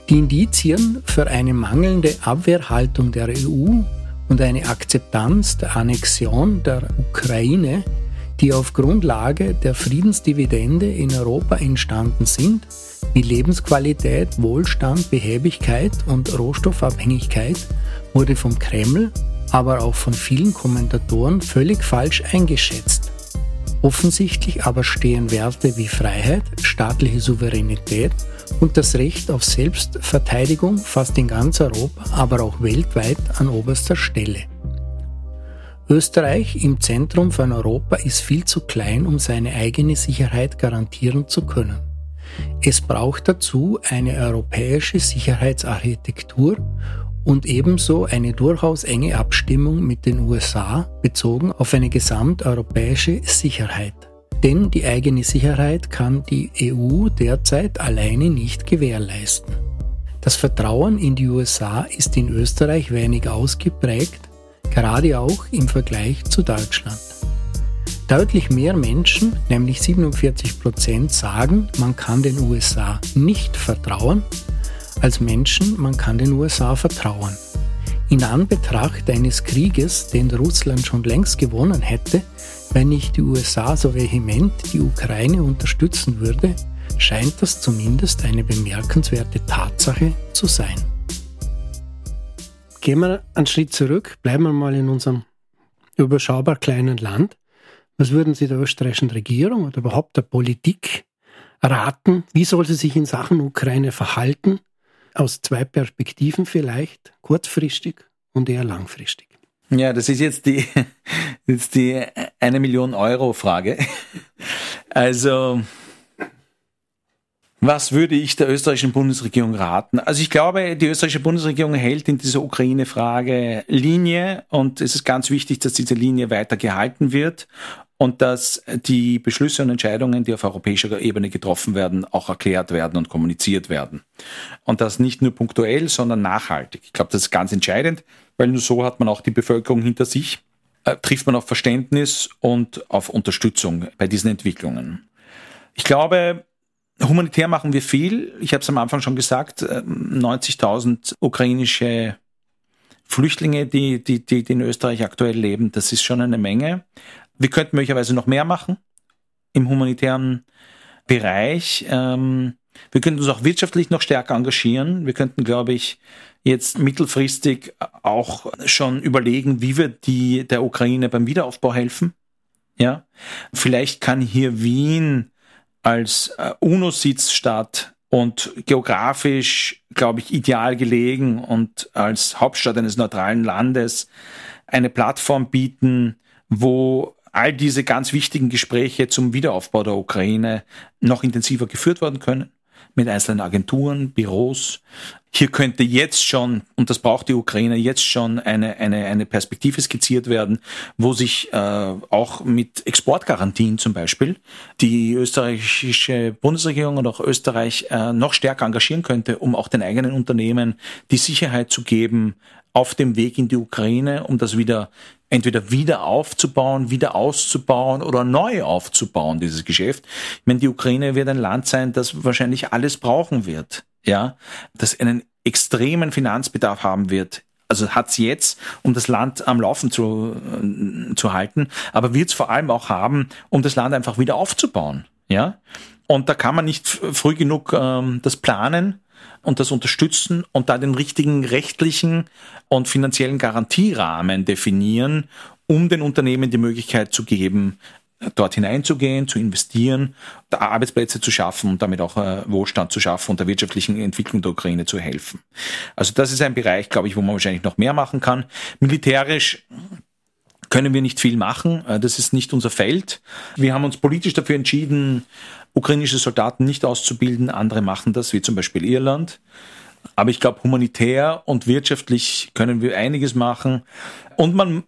Die Indizien für eine mangelnde Abwehrhaltung der EU und eine Akzeptanz der Annexion der Ukraine die auf Grundlage der Friedensdividende in Europa entstanden sind, wie Lebensqualität, Wohlstand, Behäbigkeit und Rohstoffabhängigkeit, wurde vom Kreml, aber auch von vielen Kommentatoren völlig falsch eingeschätzt. Offensichtlich aber stehen Werte wie Freiheit, staatliche Souveränität und das Recht auf Selbstverteidigung fast in ganz Europa, aber auch weltweit an oberster Stelle. Österreich im Zentrum von Europa ist viel zu klein, um seine eigene Sicherheit garantieren zu können. Es braucht dazu eine europäische Sicherheitsarchitektur und ebenso eine durchaus enge Abstimmung mit den USA bezogen auf eine gesamteuropäische Sicherheit. Denn die eigene Sicherheit kann die EU derzeit alleine nicht gewährleisten. Das Vertrauen in die USA ist in Österreich wenig ausgeprägt gerade auch im Vergleich zu Deutschland. Deutlich mehr Menschen, nämlich 47 Prozent, sagen, man kann den USA nicht vertrauen, als Menschen, man kann den USA vertrauen. In Anbetracht eines Krieges, den Russland schon längst gewonnen hätte, wenn nicht die USA so vehement die Ukraine unterstützen würde, scheint das zumindest eine bemerkenswerte Tatsache zu sein. Gehen wir einen Schritt zurück, bleiben wir mal in unserem überschaubar kleinen Land. Was würden Sie der österreichischen Regierung oder überhaupt der Politik raten? Wie soll sie sich in Sachen Ukraine verhalten? Aus zwei Perspektiven vielleicht, kurzfristig und eher langfristig. Ja, das ist jetzt die, jetzt die eine Million Euro Frage. Also, was würde ich der österreichischen Bundesregierung raten? Also ich glaube, die österreichische Bundesregierung hält in dieser Ukraine-Frage Linie und es ist ganz wichtig, dass diese Linie weiter gehalten wird und dass die Beschlüsse und Entscheidungen, die auf europäischer Ebene getroffen werden, auch erklärt werden und kommuniziert werden. Und das nicht nur punktuell, sondern nachhaltig. Ich glaube, das ist ganz entscheidend, weil nur so hat man auch die Bevölkerung hinter sich, äh, trifft man auf Verständnis und auf Unterstützung bei diesen Entwicklungen. Ich glaube, Humanitär machen wir viel. Ich habe es am Anfang schon gesagt, 90.000 ähm, ukrainische Flüchtlinge, die, die, die, die in Österreich aktuell leben, das ist schon eine Menge. Wir könnten möglicherweise noch mehr machen im humanitären Bereich. Ähm, wir könnten uns auch wirtschaftlich noch stärker engagieren. Wir könnten, glaube ich, jetzt mittelfristig auch schon überlegen, wie wir die, der Ukraine beim Wiederaufbau helfen. Ja, vielleicht kann hier Wien als äh, UNO-Sitzstadt und geografisch, glaube ich, ideal gelegen und als Hauptstadt eines neutralen Landes eine Plattform bieten, wo all diese ganz wichtigen Gespräche zum Wiederaufbau der Ukraine noch intensiver geführt werden können mit einzelnen Agenturen, Büros. Hier könnte jetzt schon, und das braucht die Ukraine jetzt schon, eine, eine, eine Perspektive skizziert werden, wo sich äh, auch mit Exportgarantien zum Beispiel die österreichische Bundesregierung und auch Österreich äh, noch stärker engagieren könnte, um auch den eigenen Unternehmen die Sicherheit zu geben, auf dem Weg in die Ukraine, um das wieder entweder wieder aufzubauen, wieder auszubauen oder neu aufzubauen, dieses Geschäft. Ich meine, die Ukraine wird ein Land sein, das wahrscheinlich alles brauchen wird, ja, das einen extremen Finanzbedarf haben wird. Also hat's jetzt, um das Land am Laufen zu, äh, zu halten, aber wird's vor allem auch haben, um das Land einfach wieder aufzubauen, ja. Und da kann man nicht früh genug ähm, das planen und das unterstützen und da den richtigen rechtlichen und finanziellen Garantierahmen definieren, um den Unternehmen die Möglichkeit zu geben, dort hineinzugehen, zu investieren, Arbeitsplätze zu schaffen und damit auch äh, Wohlstand zu schaffen und der wirtschaftlichen Entwicklung der Ukraine zu helfen. Also das ist ein Bereich, glaube ich, wo man wahrscheinlich noch mehr machen kann. Militärisch können wir nicht viel machen. Äh, das ist nicht unser Feld. Wir haben uns politisch dafür entschieden, ukrainische Soldaten nicht auszubilden. Andere machen das, wie zum Beispiel Irland. Aber ich glaube, humanitär und wirtschaftlich können wir einiges machen. Und man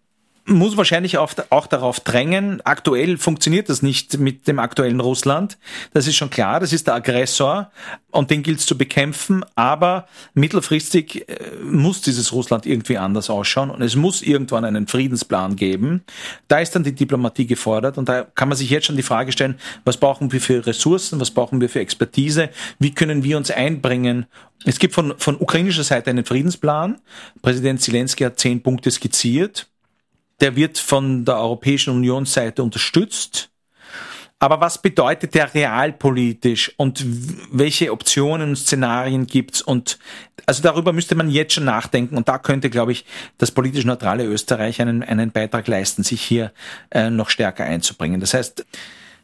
muss wahrscheinlich auch, auch darauf drängen. Aktuell funktioniert das nicht mit dem aktuellen Russland. Das ist schon klar. Das ist der Aggressor und den gilt es zu bekämpfen. Aber mittelfristig äh, muss dieses Russland irgendwie anders ausschauen und es muss irgendwann einen Friedensplan geben. Da ist dann die Diplomatie gefordert und da kann man sich jetzt schon die Frage stellen, was brauchen wir für Ressourcen, was brauchen wir für Expertise, wie können wir uns einbringen, es gibt von, von ukrainischer Seite einen Friedensplan. Präsident Zelensky hat zehn Punkte skizziert der wird von der Europäischen Unionsseite unterstützt. Aber was bedeutet der realpolitisch und welche Optionen und Szenarien gibt's? Und also darüber müsste man jetzt schon nachdenken und da könnte, glaube ich, das politisch neutrale Österreich einen, einen Beitrag leisten, sich hier äh, noch stärker einzubringen. Das heißt,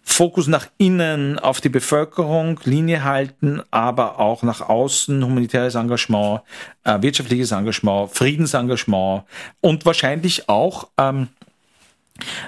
Fokus nach innen auf die Bevölkerung, Linie halten, aber auch nach außen humanitäres Engagement, äh, wirtschaftliches Engagement, Friedensengagement und wahrscheinlich auch ähm,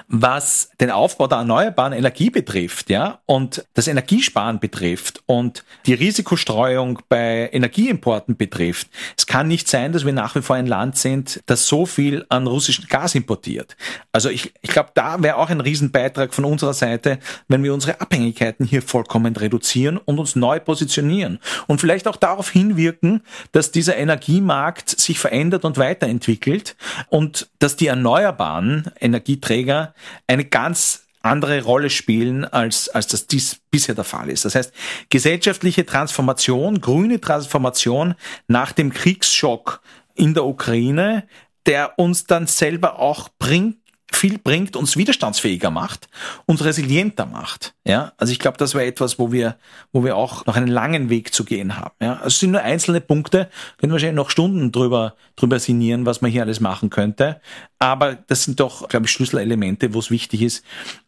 was den Aufbau der erneuerbaren Energie betrifft, ja, und das Energiesparen betrifft und die Risikostreuung bei Energieimporten betrifft. Es kann nicht sein, dass wir nach wie vor ein Land sind, das so viel an russischem Gas importiert. Also ich, ich glaube, da wäre auch ein Riesenbeitrag von unserer Seite, wenn wir unsere Abhängigkeiten hier vollkommen reduzieren und uns neu positionieren und vielleicht auch darauf hinwirken, dass dieser Energiemarkt sich verändert und weiterentwickelt und dass die erneuerbaren Energieträger Träger eine ganz andere Rolle spielen, als, als das dies bisher der Fall ist. Das heißt, gesellschaftliche Transformation, grüne Transformation nach dem Kriegsschock in der Ukraine, der uns dann selber auch bringt, viel bringt, uns widerstandsfähiger macht, uns resilienter macht. Ja, also ich glaube, das wäre etwas, wo wir, wo wir auch noch einen langen Weg zu gehen haben. Ja, also es sind nur einzelne Punkte, können wir wahrscheinlich noch Stunden drüber, drüber sinnieren, was man hier alles machen könnte. Aber das sind doch, glaube ich, Schlüsselelemente, wo es wichtig ist,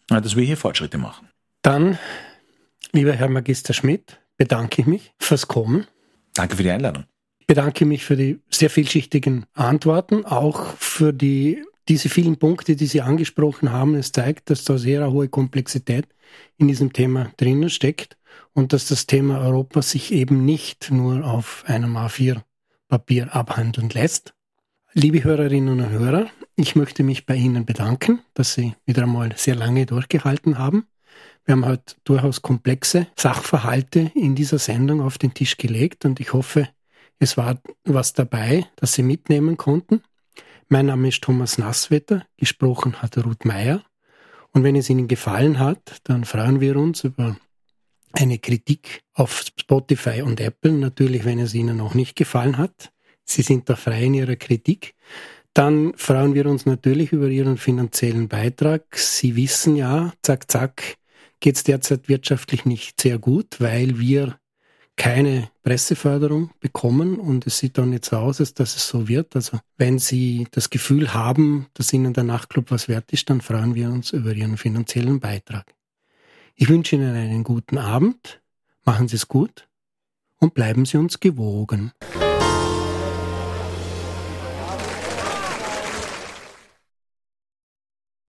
dass wir hier Fortschritte machen. Dann, lieber Herr Magister Schmidt, bedanke ich mich fürs Kommen. Danke für die Einladung. Ich bedanke mich für die sehr vielschichtigen Antworten, auch für die diese vielen Punkte, die Sie angesprochen haben, es zeigt, dass da sehr hohe Komplexität in diesem Thema drinnen steckt und dass das Thema Europa sich eben nicht nur auf einem A4-Papier abhandeln lässt. Liebe Hörerinnen und Hörer, ich möchte mich bei Ihnen bedanken, dass Sie wieder einmal sehr lange durchgehalten haben. Wir haben heute durchaus komplexe Sachverhalte in dieser Sendung auf den Tisch gelegt und ich hoffe, es war was dabei, das Sie mitnehmen konnten. Mein Name ist Thomas Nasswetter, gesprochen hat Ruth Meyer. Und wenn es Ihnen gefallen hat, dann freuen wir uns über eine Kritik auf Spotify und Apple. Natürlich, wenn es Ihnen noch nicht gefallen hat. Sie sind da frei in Ihrer Kritik. Dann freuen wir uns natürlich über Ihren finanziellen Beitrag. Sie wissen ja, zack, zack, geht es derzeit wirtschaftlich nicht sehr gut, weil wir keine Presseförderung bekommen und es sieht dann jetzt so aus, als dass es so wird. Also wenn Sie das Gefühl haben, dass Ihnen der Nachtclub was wert ist, dann freuen wir uns über Ihren finanziellen Beitrag. Ich wünsche Ihnen einen guten Abend, machen Sie es gut und bleiben Sie uns gewogen.